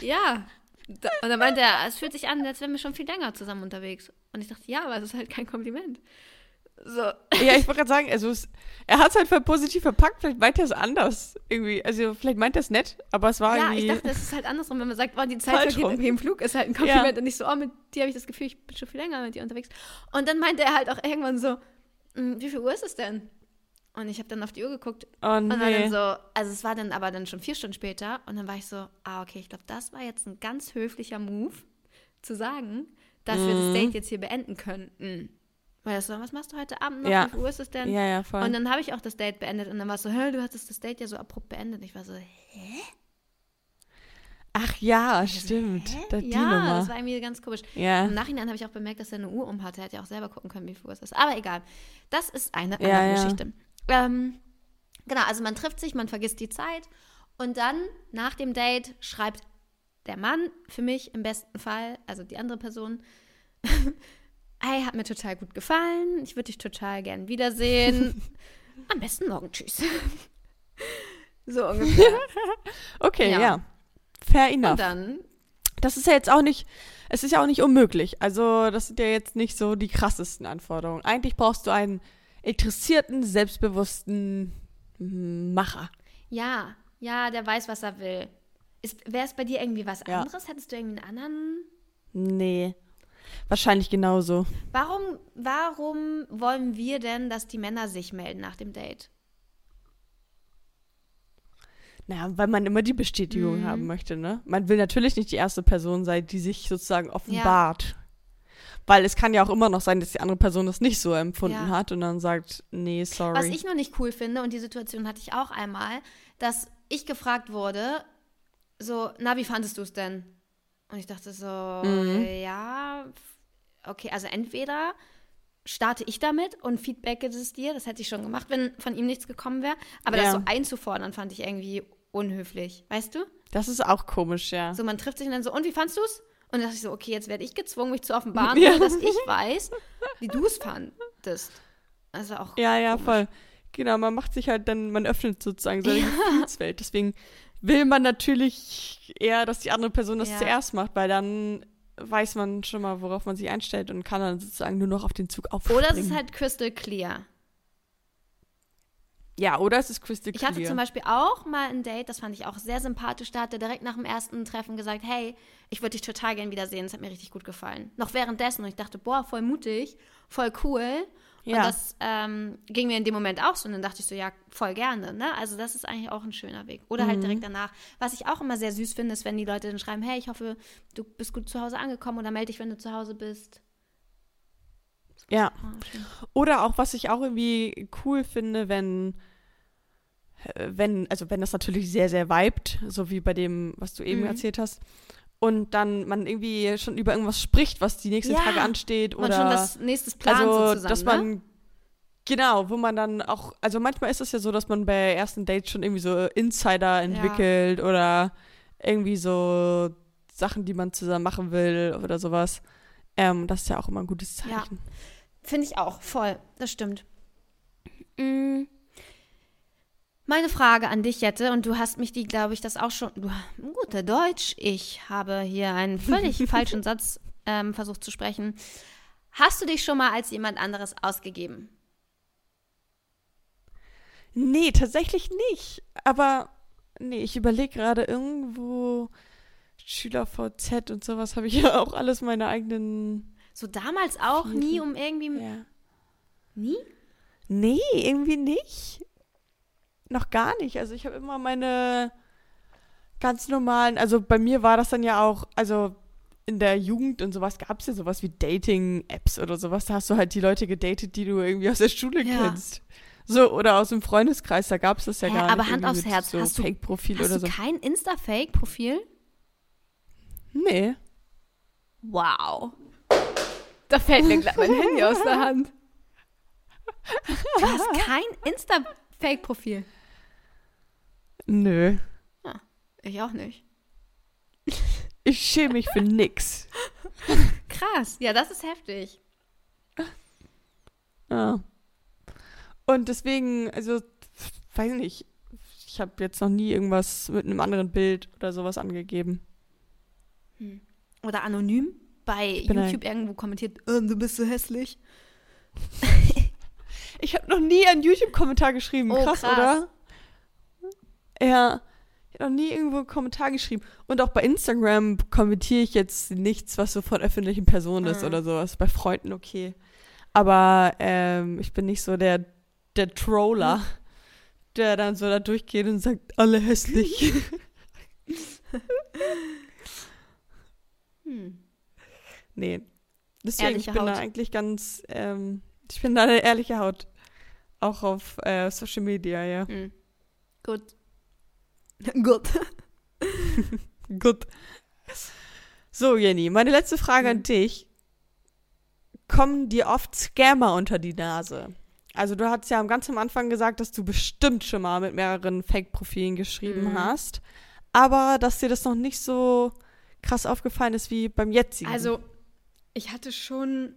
ja. Da, und dann meinte er, es fühlt sich an, als wären wir schon viel länger zusammen unterwegs. Und ich dachte, ja, aber es ist halt kein Kompliment. So, Ja, ich wollte gerade sagen, also es, er hat es halt voll positiv verpackt, vielleicht meint er es anders irgendwie. Also vielleicht meint er es nett, aber es war ja, ich irgendwie. dachte, es ist halt andersrum, wenn man sagt, oh, die Zeit vergeht rum. irgendwie im Flug, ist halt ein Kompliment Ja. und nicht so, oh, mit dir habe ich das Gefühl, ich bin schon viel länger mit dir unterwegs. Und dann meinte er halt auch irgendwann so, "Hm, wie viel Uhr ist es denn? Und ich habe dann auf die Uhr geguckt oh und war nee. dann so, also es war dann aber dann schon vier Stunden später und dann war ich so, ah, okay, ich glaube, das war jetzt ein ganz höflicher Move, zu sagen, dass wir das Mhm. Date jetzt hier beenden könnten. Weil das so, was machst du heute Abend noch? Ja. Wie Uhr ist es denn? ja, ja, voll. Und dann habe ich auch das Date beendet und dann war es so, hä, du hattest das Date ja so abrupt beendet. Ich war so, hä? Ach ja, Ich so, stimmt. hä? Da, die ja, das Nummer. war irgendwie ganz komisch. Ja. Im Nachhinein habe ich auch bemerkt, dass er eine Uhr um hatte. Er hätte ja auch selber gucken können, wie viel Uhr es ist. Aber egal. Das ist eine andere ja. Geschichte. Ähm, genau, also man trifft sich, man vergisst die Zeit und dann nach dem Date schreibt der Mann für mich im besten Fall, also die andere Person, hey, hat mir total gut gefallen, ich würde dich total gern wiedersehen. Am besten morgen, tschüss. so ungefähr. Okay, Ja. ja. Fair Und enough. dann Das ist ja jetzt auch nicht, es ist ja auch nicht unmöglich. Also, das sind ja jetzt nicht so die krassesten Anforderungen. Eigentlich brauchst du einen interessierten, selbstbewussten mm, Macher. Ja, ja, der weiß, was er will. Wäre es bei dir irgendwie was Ja. anderes? Hättest du irgendwie einen anderen? Nee. Wahrscheinlich genauso. Warum, warum wollen wir denn, dass die Männer sich melden nach dem Date? Naja, weil man immer die Bestätigung Mhm. haben möchte, ne? Man will natürlich nicht die erste Person sein, die sich sozusagen offenbart. Weil es kann ja auch immer noch sein, dass die andere Person das nicht so empfunden Ja. hat und dann sagt, nee, sorry. Was ich nur nicht cool finde, und die Situation hatte ich auch einmal, dass ich gefragt wurde, so, na, wie fandest du es denn? Und ich dachte so, Mhm. ja, okay, also entweder starte ich damit und feedbacke es dir, das hätte ich schon gemacht, wenn von ihm nichts gekommen wäre, aber das Ja. so einzufordern, fand ich irgendwie unhöflich, weißt du? das ist auch komisch, ja. So, man trifft sich und dann so, und wie fandst du es? Und dann dachte ich so, okay, jetzt werde ich gezwungen, mich zu offenbaren, Ja. dass ich weiß, wie du es fandest. Also auch Ja, ja, komisch. voll. Genau, man macht sich halt dann, man öffnet sozusagen seine Gefühlswelt. Deswegen will man natürlich eher, dass die andere Person das Ja. zuerst macht, weil dann weiß man schon mal, worauf man sich einstellt und kann dann sozusagen nur noch auf den Zug aufspringen. Oder es ist halt crystal clear. Ja, oder es ist crystal Ich clear. hatte zum Beispiel auch mal ein Date, das fand ich auch sehr sympathisch. Da hat er direkt nach dem ersten Treffen gesagt, hey, ich würde dich total gern wiedersehen, das hat mir richtig gut gefallen. Noch währenddessen und ich dachte, boah, voll mutig, voll cool. Ja. Und das ähm, ging mir in dem Moment auch so und dann dachte ich so, ja, voll gerne. Ne? Also das ist eigentlich auch ein schöner Weg. Oder Mhm. halt direkt danach. Was ich auch immer sehr süß finde, ist, wenn die Leute dann schreiben, hey, ich hoffe, du bist gut zu Hause angekommen oder melde dich, wenn du zu Hause bist. Ja. Schön. Oder auch, was ich auch irgendwie cool finde, wenn, äh, wenn, also wenn das natürlich sehr, sehr vibet, so wie bei dem, was du eben Mhm. erzählt hast, und dann man irgendwie schon über irgendwas spricht, was die nächsten Ja, Tage ansteht Man oder schon das nächste Plan also, sozusagen, dass ne? man genau, wo man dann auch, also manchmal ist es ja so, dass man bei ersten Dates schon irgendwie so Insider entwickelt oder irgendwie so Sachen, die man zusammen machen will oder sowas. Ähm, das ist ja auch immer ein gutes Ja. Zeichen. Finde ich auch, voll. Das stimmt. Mm. Meine Frage an dich, Jette, und du hast mich die, glaube ich, das auch schon. Du, gute Deutsch. Ich habe hier einen völlig falschen Satz ähm, versucht zu sprechen. Hast du dich schon mal als jemand anderes ausgegeben? Nee, tatsächlich nicht. Aber nee, ich überlege gerade irgendwo SchülerVZ und sowas habe ich ja auch alles meine eigenen. So damals auch Viele. nie um irgendwie. Ja. Nie? Nee, irgendwie nicht. Noch gar nicht. Also ich habe immer meine ganz normalen, also bei mir war das dann ja auch, also in der Jugend und sowas gab es ja sowas wie Dating-Apps oder sowas. Da hast du halt die Leute gedatet, die du irgendwie aus der Schule Ja. kennst. So, oder aus dem Freundeskreis, da gab es das ja Hä, gar aber nicht. Hand irgendwie aufs Herz, so hast du- Hast oder du so. kein Insta-Fake-Profil? Nee. Wow. Da fällt mir gleich mein Handy aus der Hand. Du hast kein Insta-Fake-Profil. Nö. Ich auch nicht. Ich schäme mich für nix. Krass. Ja, das ist heftig. Ja. Und deswegen, also, weiß nicht, ich habe jetzt noch nie irgendwas mit einem anderen Bild oder sowas angegeben. Oder anonym bei YouTube irgendwo kommentiert, ähm, du bist so hässlich. Ich habe noch nie einen YouTube-Kommentar geschrieben. Oh, krass, krass. oder? Ja. Ich habe noch nie irgendwo einen Kommentar geschrieben. Und auch bei Instagram kommentiere ich jetzt nichts, was so von öffentlichen Personen ist Mhm. oder sowas. Bei Freunden okay. Aber ähm, ich bin nicht so der, der Troller, der dann so da durchgeht und sagt, alle hässlich. Hm. nee. Deswegen, Ehrliche ich bin da Haut. eigentlich ganz, ähm, ich bin da eine ehrliche Haut. Auch auf äh, Social Media, ja. Hm. Gut. Gut. Gut. So, Jenny, meine letzte Frage an Mhm. dich. Kommen dir oft Scammer unter die Nase? Also du hast ja ganz am Anfang gesagt, dass du bestimmt schon mal mit mehreren Fake-Profilen geschrieben Mhm. hast, aber dass dir das noch nicht so krass aufgefallen ist wie beim jetzigen. Also, ich hatte schon.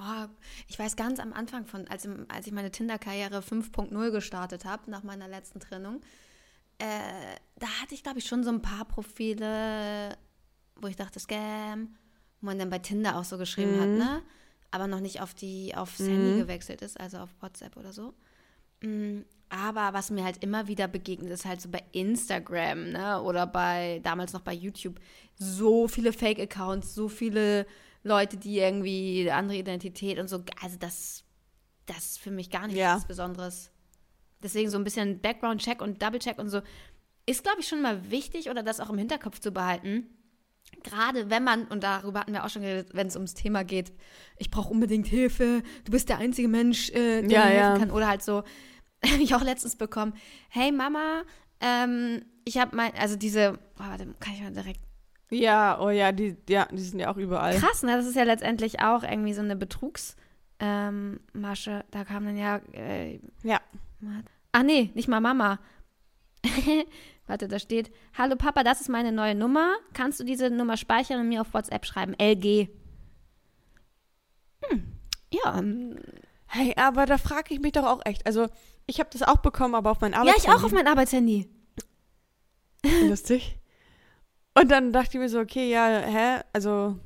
Oh, ich weiß ganz am Anfang von, als, als ich meine Tinder-Karriere 5.0 gestartet habe, nach meiner letzten Trennung, äh, da hatte ich, glaube ich, schon so ein paar Profile, wo ich dachte, Scam, wo man dann bei Tinder auch so geschrieben hat, Mhm. ne? Aber noch nicht auf die, aufs Mhm. Handy gewechselt ist, also auf WhatsApp oder so. Aber was mir halt immer wieder begegnet, ist halt so bei Instagram, ne? Oder bei, damals noch bei YouTube, so viele Fake-Accounts, so viele Leute, die irgendwie eine andere Identität und so. Also das, das ist für mich gar nichts Ja. Besonderes. Deswegen so ein bisschen Background-Check und Double-Check und so ist, glaube ich, schon mal wichtig oder das auch im Hinterkopf zu behalten. Gerade wenn man, und darüber hatten wir auch schon geredet, wenn es ums Thema geht, ich brauche unbedingt Hilfe, du bist der einzige Mensch, äh, der Ja, mir helfen ja. kann. Oder halt so, habe ich auch letztens bekommen, hey Mama, ähm, ich habe mein, also diese, oh, warte, kann ich mal direkt ja, oh ja, die, ja, die sind ja auch überall. Krass, ne? Das ist ja letztendlich auch irgendwie so eine Betrugsmasche. Ähm, da kam dann ja. Äh, Ja. Ach nee, nicht mal Mama. Warte, da steht: Hallo Papa, das ist meine neue Nummer. Kannst du diese Nummer speichern und mir auf WhatsApp schreiben? LG. Hm. Ja, ähm, Hey, aber da frage ich mich doch auch echt. Also, ich habe das auch bekommen, aber auf mein ja, Arbeitshandy. ich auch auf mein Arbeitshandy. Lustig. Und dann dachte ich mir so, okay, ja, hä? Also,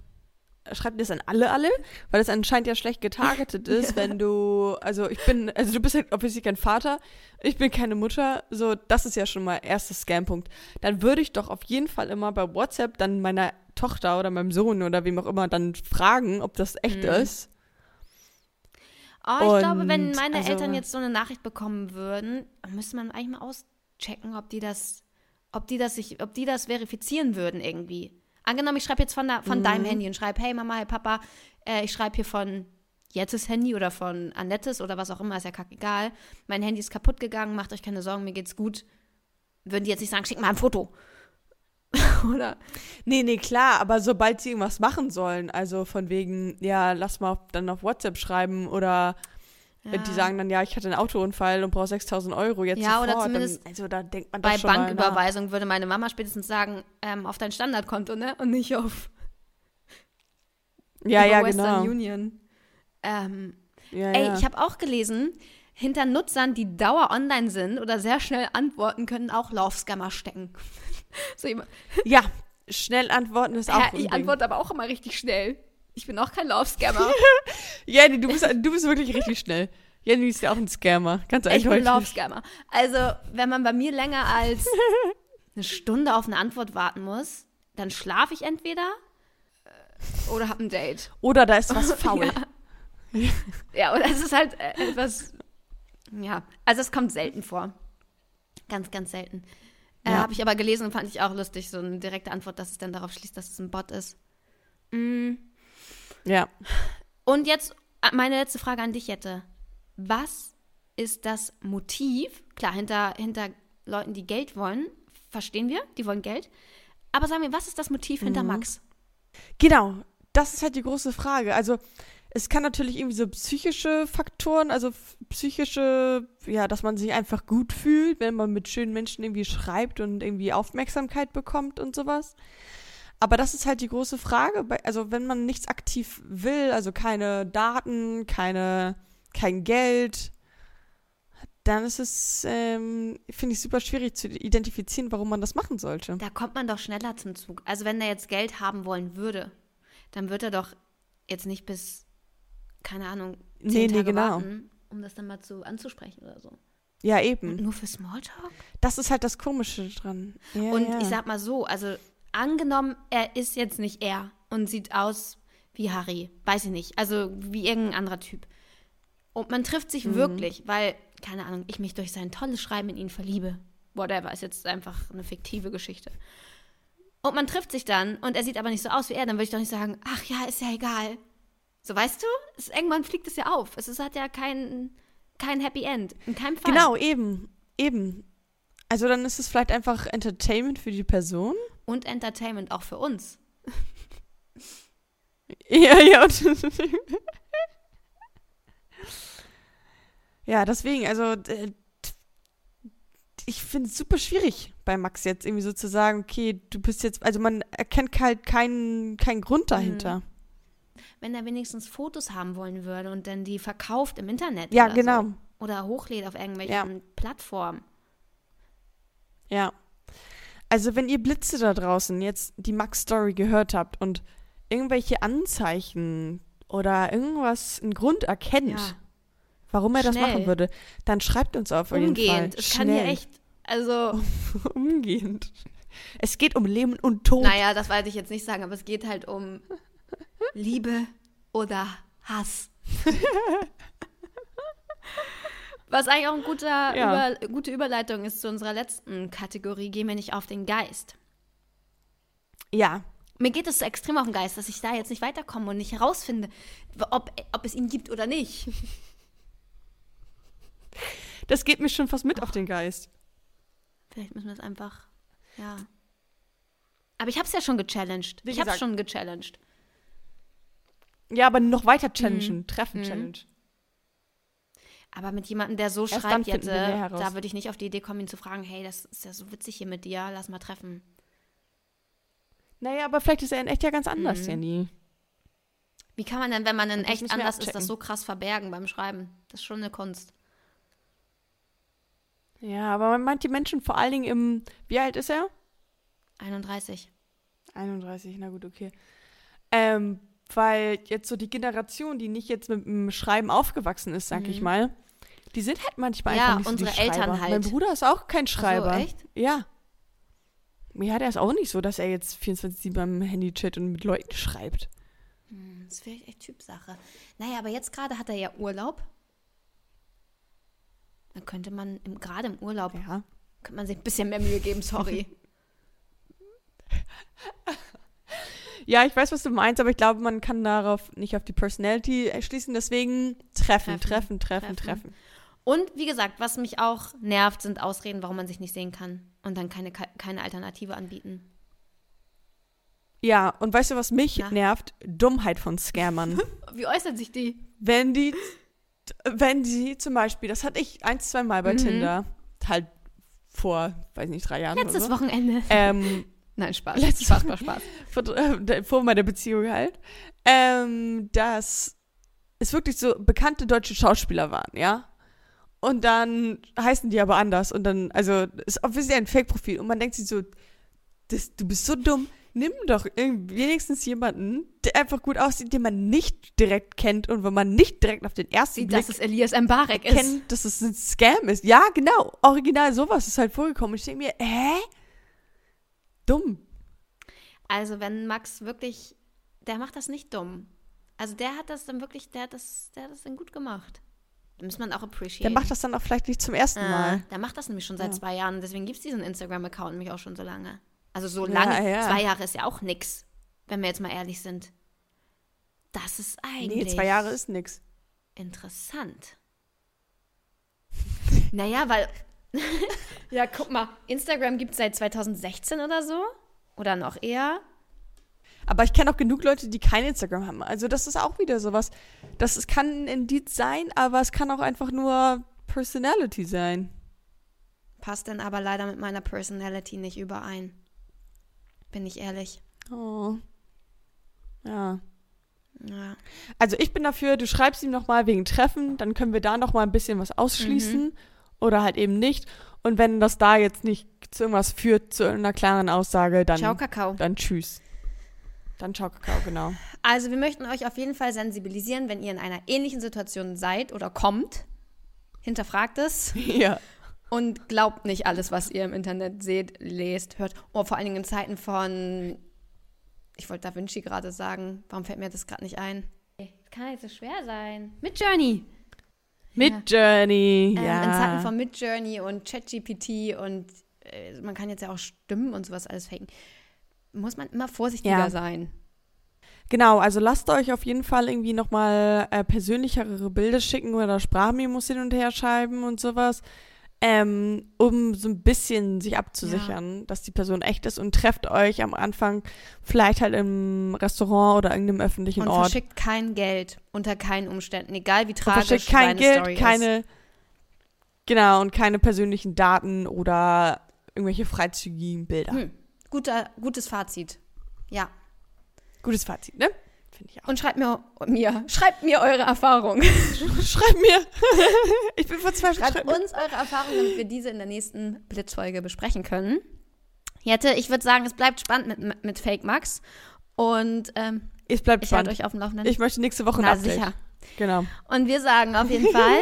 schreibt das an alle, alle? Weil das anscheinend ja schlecht getargetet ist, wenn du, also ich bin, also du bist halt obviously kein Vater, ich bin keine Mutter, so, das ist ja schon mal erster Scam-Punkt. Dann würde ich doch auf jeden Fall immer bei WhatsApp dann meiner Tochter oder meinem Sohn oder wem auch immer dann fragen, ob das echt Mhm. ist. Oh, ich glaube, wenn Und, meine also- Eltern jetzt so eine Nachricht bekommen würden, müsste man eigentlich mal auschecken, ob die das, ob die das sich, ob die das verifizieren würden irgendwie. Angenommen, ich schreibe jetzt von, der, von Mhm. deinem Handy und schreibe, hey Mama, hey Papa, äh, ich schreibe hier von Jettes Handy oder von Annettes oder was auch immer, ist ja kackegal. Mein Handy ist kaputt gegangen, macht euch keine Sorgen, mir geht's gut. Würden die jetzt nicht sagen, schick mal ein Foto. oder? Nee, nee, klar, aber sobald sie irgendwas machen sollen, also von wegen, ja, lass mal dann auf WhatsApp schreiben oder Ja. die sagen dann, ja, ich hatte einen Autounfall und brauche 6000 Euro jetzt Ja, oder sofort. zumindest dann, also da denkt man Bei. Banküberweisung würde meine Mama spätestens sagen, ähm, auf dein Standardkonto, ne? Und nicht auf Ja, ja, Western genau. Union. Ähm, Ja, Ey, ja. ich habe auch gelesen, hinter Nutzern, die dauer online sind oder sehr schnell antworten, können auch Laufscammer stecken. so jemand, ja, schnell antworten ist auch ja, ich antworte aber auch immer richtig schnell. Ich bin auch kein Laufscammer. Jenny, du bist, du bist wirklich richtig schnell. Jenny ist ja auch ein Scammer, ganz ich bin. Laufscammer. Also, wenn man bei mir länger als eine Stunde auf eine Antwort warten muss, dann schlafe ich entweder äh, oder habe ein Date. Oder da ist was faul. Ja. Ja, oder es ist halt äh, etwas. Ja, also es kommt selten vor. Ganz, ganz selten. Äh, Ja. Habe ich aber gelesen und fand ich auch lustig, so eine direkte Antwort, dass es dann darauf schließt, dass es ein Bot ist. Mm. Ja. Und jetzt äh, meine letzte Frage an dich, Jette. Was ist das Motiv? Klar, hinter, hinter Leuten, die Geld wollen, verstehen wir, die wollen Geld. Aber sagen wir, was ist das Motiv hinter Mhm. Max? Genau, das ist halt die große Frage. Also es kann natürlich irgendwie so psychische Faktoren, also psychische, ja, dass man sich einfach gut fühlt, wenn man mit schönen Menschen irgendwie schreibt und irgendwie Aufmerksamkeit bekommt und sowas. Aber das ist halt die große Frage. Also wenn man nichts aktiv will, also keine Daten, keine, kein Geld, dann ist es, ähm, finde ich, super schwierig zu identifizieren, warum man das machen sollte. Da kommt man doch schneller zum Zug. Also wenn er jetzt Geld haben wollen würde, dann wird er doch jetzt nicht bis, keine Ahnung, zehn Nee, nee, Tage genau. warten, um das dann mal zu, anzusprechen oder so. Ja, eben. Und nur für Smalltalk? Das ist halt das Komische dran. Ja, Und ja. ich sag mal so, also angenommen, er ist jetzt nicht er und sieht aus wie Harry, weiß ich nicht, also wie irgendein anderer Typ. Und man trifft sich Mhm. wirklich, weil, keine Ahnung, ich mich durch sein tolles Schreiben in ihn verliebe. Whatever, ist jetzt einfach eine fiktive Geschichte. Und man trifft sich dann und er sieht aber nicht so aus wie er, dann würde ich doch nicht sagen, ach ja, ist ja egal. So, weißt du? Es, irgendwann fliegt es ja auf. Es ist, hat ja kein, kein Happy End. In keinem Fall. Genau, eben. Eben. Also dann ist es vielleicht einfach Entertainment für die Person. Und Entertainment auch für uns. Ja, ja. ja, deswegen, also ich finde es super schwierig bei Max jetzt irgendwie so zu sagen, okay, du bist jetzt, also man erkennt halt keinen keinen Grund dahinter. Wenn er wenigstens Fotos haben wollen würde und dann die verkauft im Internet. Ja, oder genau. So. Oder hochlädt auf irgendwelchen Ja. Plattformen. Ja. Also wenn ihr Blitze da draußen jetzt die Max-Story gehört habt und irgendwelche Anzeichen oder irgendwas, einen Grund erkennt, Ja. warum er das Schnell. machen würde, dann schreibt uns auf jeden Fall. Umgehend. Es kann hier echt, also, Umgehend. Es geht um Leben und Tod. naja, das wollte ich jetzt nicht sagen, aber es geht halt um Liebe oder Hass. Was eigentlich auch eine guter, Ja. über, gute Überleitung ist zu unserer letzten Kategorie, gehen wir nicht auf den Geist. Ja. Mir geht es so extrem auf den Geist, dass ich da jetzt nicht weiterkomme und nicht herausfinde, ob, ob es ihn gibt oder nicht. Das geht mir schon fast mit auf den Geist. Vielleicht müssen wir es einfach, ja. Aber ich habe es ja schon gechallenged. Wie ich habe es schon gechallenged. Ja, aber noch weiter challengen. Treffen Mhm. Challenge. Aber mit jemandem, der so dann schreibt jetzt, äh, da würde ich nicht auf die Idee kommen, ihn zu fragen, hey, das ist ja so witzig hier mit dir, lass mal treffen. Naja, aber vielleicht ist er in echt ja ganz anders, Mhm. Jenny. Wie kann man denn, wenn man in echt anders ist, abchecken. das so krass verbergen beim Schreiben? Das ist schon eine Kunst. Ja, aber man meint die Menschen vor allen Dingen im. Wie alt ist er? 31. 31, na gut, okay. Ähm, weil jetzt so die Generation, die nicht jetzt mit dem Schreiben aufgewachsen ist, sag ich Mhm. mal, die sind halt manchmal Ja, einfach nicht so unsere die Schreiber. Eltern halt. Mein Bruder ist auch kein Schreiber. Ach so, echt? Ja. Ja, der ist auch nicht so, dass er jetzt 24-7 beim Handy chat und mit Leuten schreibt. Hm, Das ist vielleicht echt Typsache. Naja, aber jetzt gerade hat er ja Urlaub. Dann könnte man im, gerade im Urlaub, Ja. könnte man sich ein bisschen mehr Mühe geben, sorry. Ja, ich weiß, was du meinst, aber ich glaube, man kann darauf nicht auf die Personality schließen. Deswegen treffen, treffen, Treffen, treffen, treffen. Und wie gesagt, was mich auch nervt, sind Ausreden, warum man sich nicht sehen kann. Und dann keine, keine Alternative anbieten. Ja, und weißt du, was mich Na? nervt? Dummheit von Scammern. Wie äußert sich die? wenn die, wenn sie zum Beispiel, das hatte ich ein, zwei Mal bei Mhm. Tinder, halt vor, weiß nicht, drei Jahren Letztes oder so. Wochenende. Ähm, Nein, Spaß. letztes Spaß, Spaß, Spaß. vor, äh, vor meiner Beziehung halt, ähm, dass es wirklich so bekannte deutsche Schauspieler waren, ja. Und dann heißen die aber anders und dann, also ist obviously ein Fake-Profil und man denkt sich so, das, du bist so dumm, nimm doch wenigstens jemanden, der einfach gut aussieht, den man nicht direkt kennt und wenn man nicht direkt auf den ersten Sieht, Blick dass es Elias Mbarek ist. kennt, dass es ein Scam ist. Ja, genau, original sowas ist halt vorgekommen. Und ich denke mir, hä? Dumm. Also wenn Max wirklich, der macht das nicht dumm. Also der hat das dann wirklich, der hat das, der hat das dann gut gemacht. muss man auch Der appreciaten. macht das dann auch vielleicht nicht zum ersten äh, Mal. Der macht das nämlich schon seit Ja. zwei Jahren. Deswegen gibt es diesen Instagram-Account nämlich auch schon so lange. Also so Ja, lange. ja. Zwei Jahre ist ja auch nix, wenn wir jetzt mal ehrlich sind. Das ist eigentlich Nee, zwei Jahre ist nix. interessant. naja, weil. ja, guck mal, Instagram gibt es seit 2016 oder so. Oder noch eher. Aber ich kenne auch genug Leute, die kein Instagram haben. Also das ist auch wieder sowas. Das ist, kann ein Indiz sein, aber es kann auch einfach nur Personality sein. Passt dann aber leider mit meiner Personality nicht überein. Bin ich ehrlich. Oh. Ja. Ja. Also ich bin dafür, du schreibst ihm nochmal wegen Treffen, dann können wir da nochmal ein bisschen was ausschließen oder halt eben nicht. Und wenn das da jetzt nicht zu irgendwas führt, zu irgendeiner klaren Aussage, dann, Ciao, Kakao. dann tschüss. Dann ciao, Kakao, genau. Also wir möchten euch auf jeden Fall sensibilisieren, wenn ihr in einer ähnlichen Situation seid oder kommt. Hinterfragt es ja. und glaubt nicht alles, was ihr im Internet seht, lest, hört. Oh, vor allen Dingen in Zeiten von, ich wollte Da Vinci gerade sagen, warum fällt mir das gerade nicht ein? Das kann nicht so schwer sein. Mit Journey. Mit Journey, Ähm, ja. In Zeiten von Midjourney und ChatGPT und äh, man kann jetzt ja auch Stimmen und sowas alles faken, muss man immer vorsichtiger Ja. sein. Genau, also lasst euch auf jeden Fall irgendwie nochmal äh, persönlichere Bilder schicken oder Sprachmemos hin und her schreiben und sowas, ähm, um so ein bisschen sich abzusichern, dass die Person echt ist und trefft euch am Anfang vielleicht halt im Restaurant oder irgendeinem öffentlichen Und Ort. verschickt kein Geld unter keinen Umständen, egal wie Und tragisch verschickt kein Geld, Story ist. keine, genau, und keine persönlichen Daten oder irgendwelche freizügigen Bilder. Hm. Guter, gutes Fazit. Ja. Gutes Fazit, ne? Finde ich auch. Und schreibt mir, mir, schreibt mir eure Erfahrungen. Schreib mir. ich bin verzweifelt. Schreibt uns eure Erfahrungen, damit wir diese in der nächsten Blitzfolge besprechen können. Jette, ich würde sagen, es bleibt spannend mit, mit Fake Max. Und ähm, Es bleibt ich halte spannend. euch auf dem Laufenden. Ich möchte nächste Woche Na Update. sicher. Genau. Und wir sagen auf jeden Fall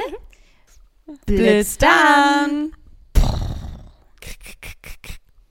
Blitz dann.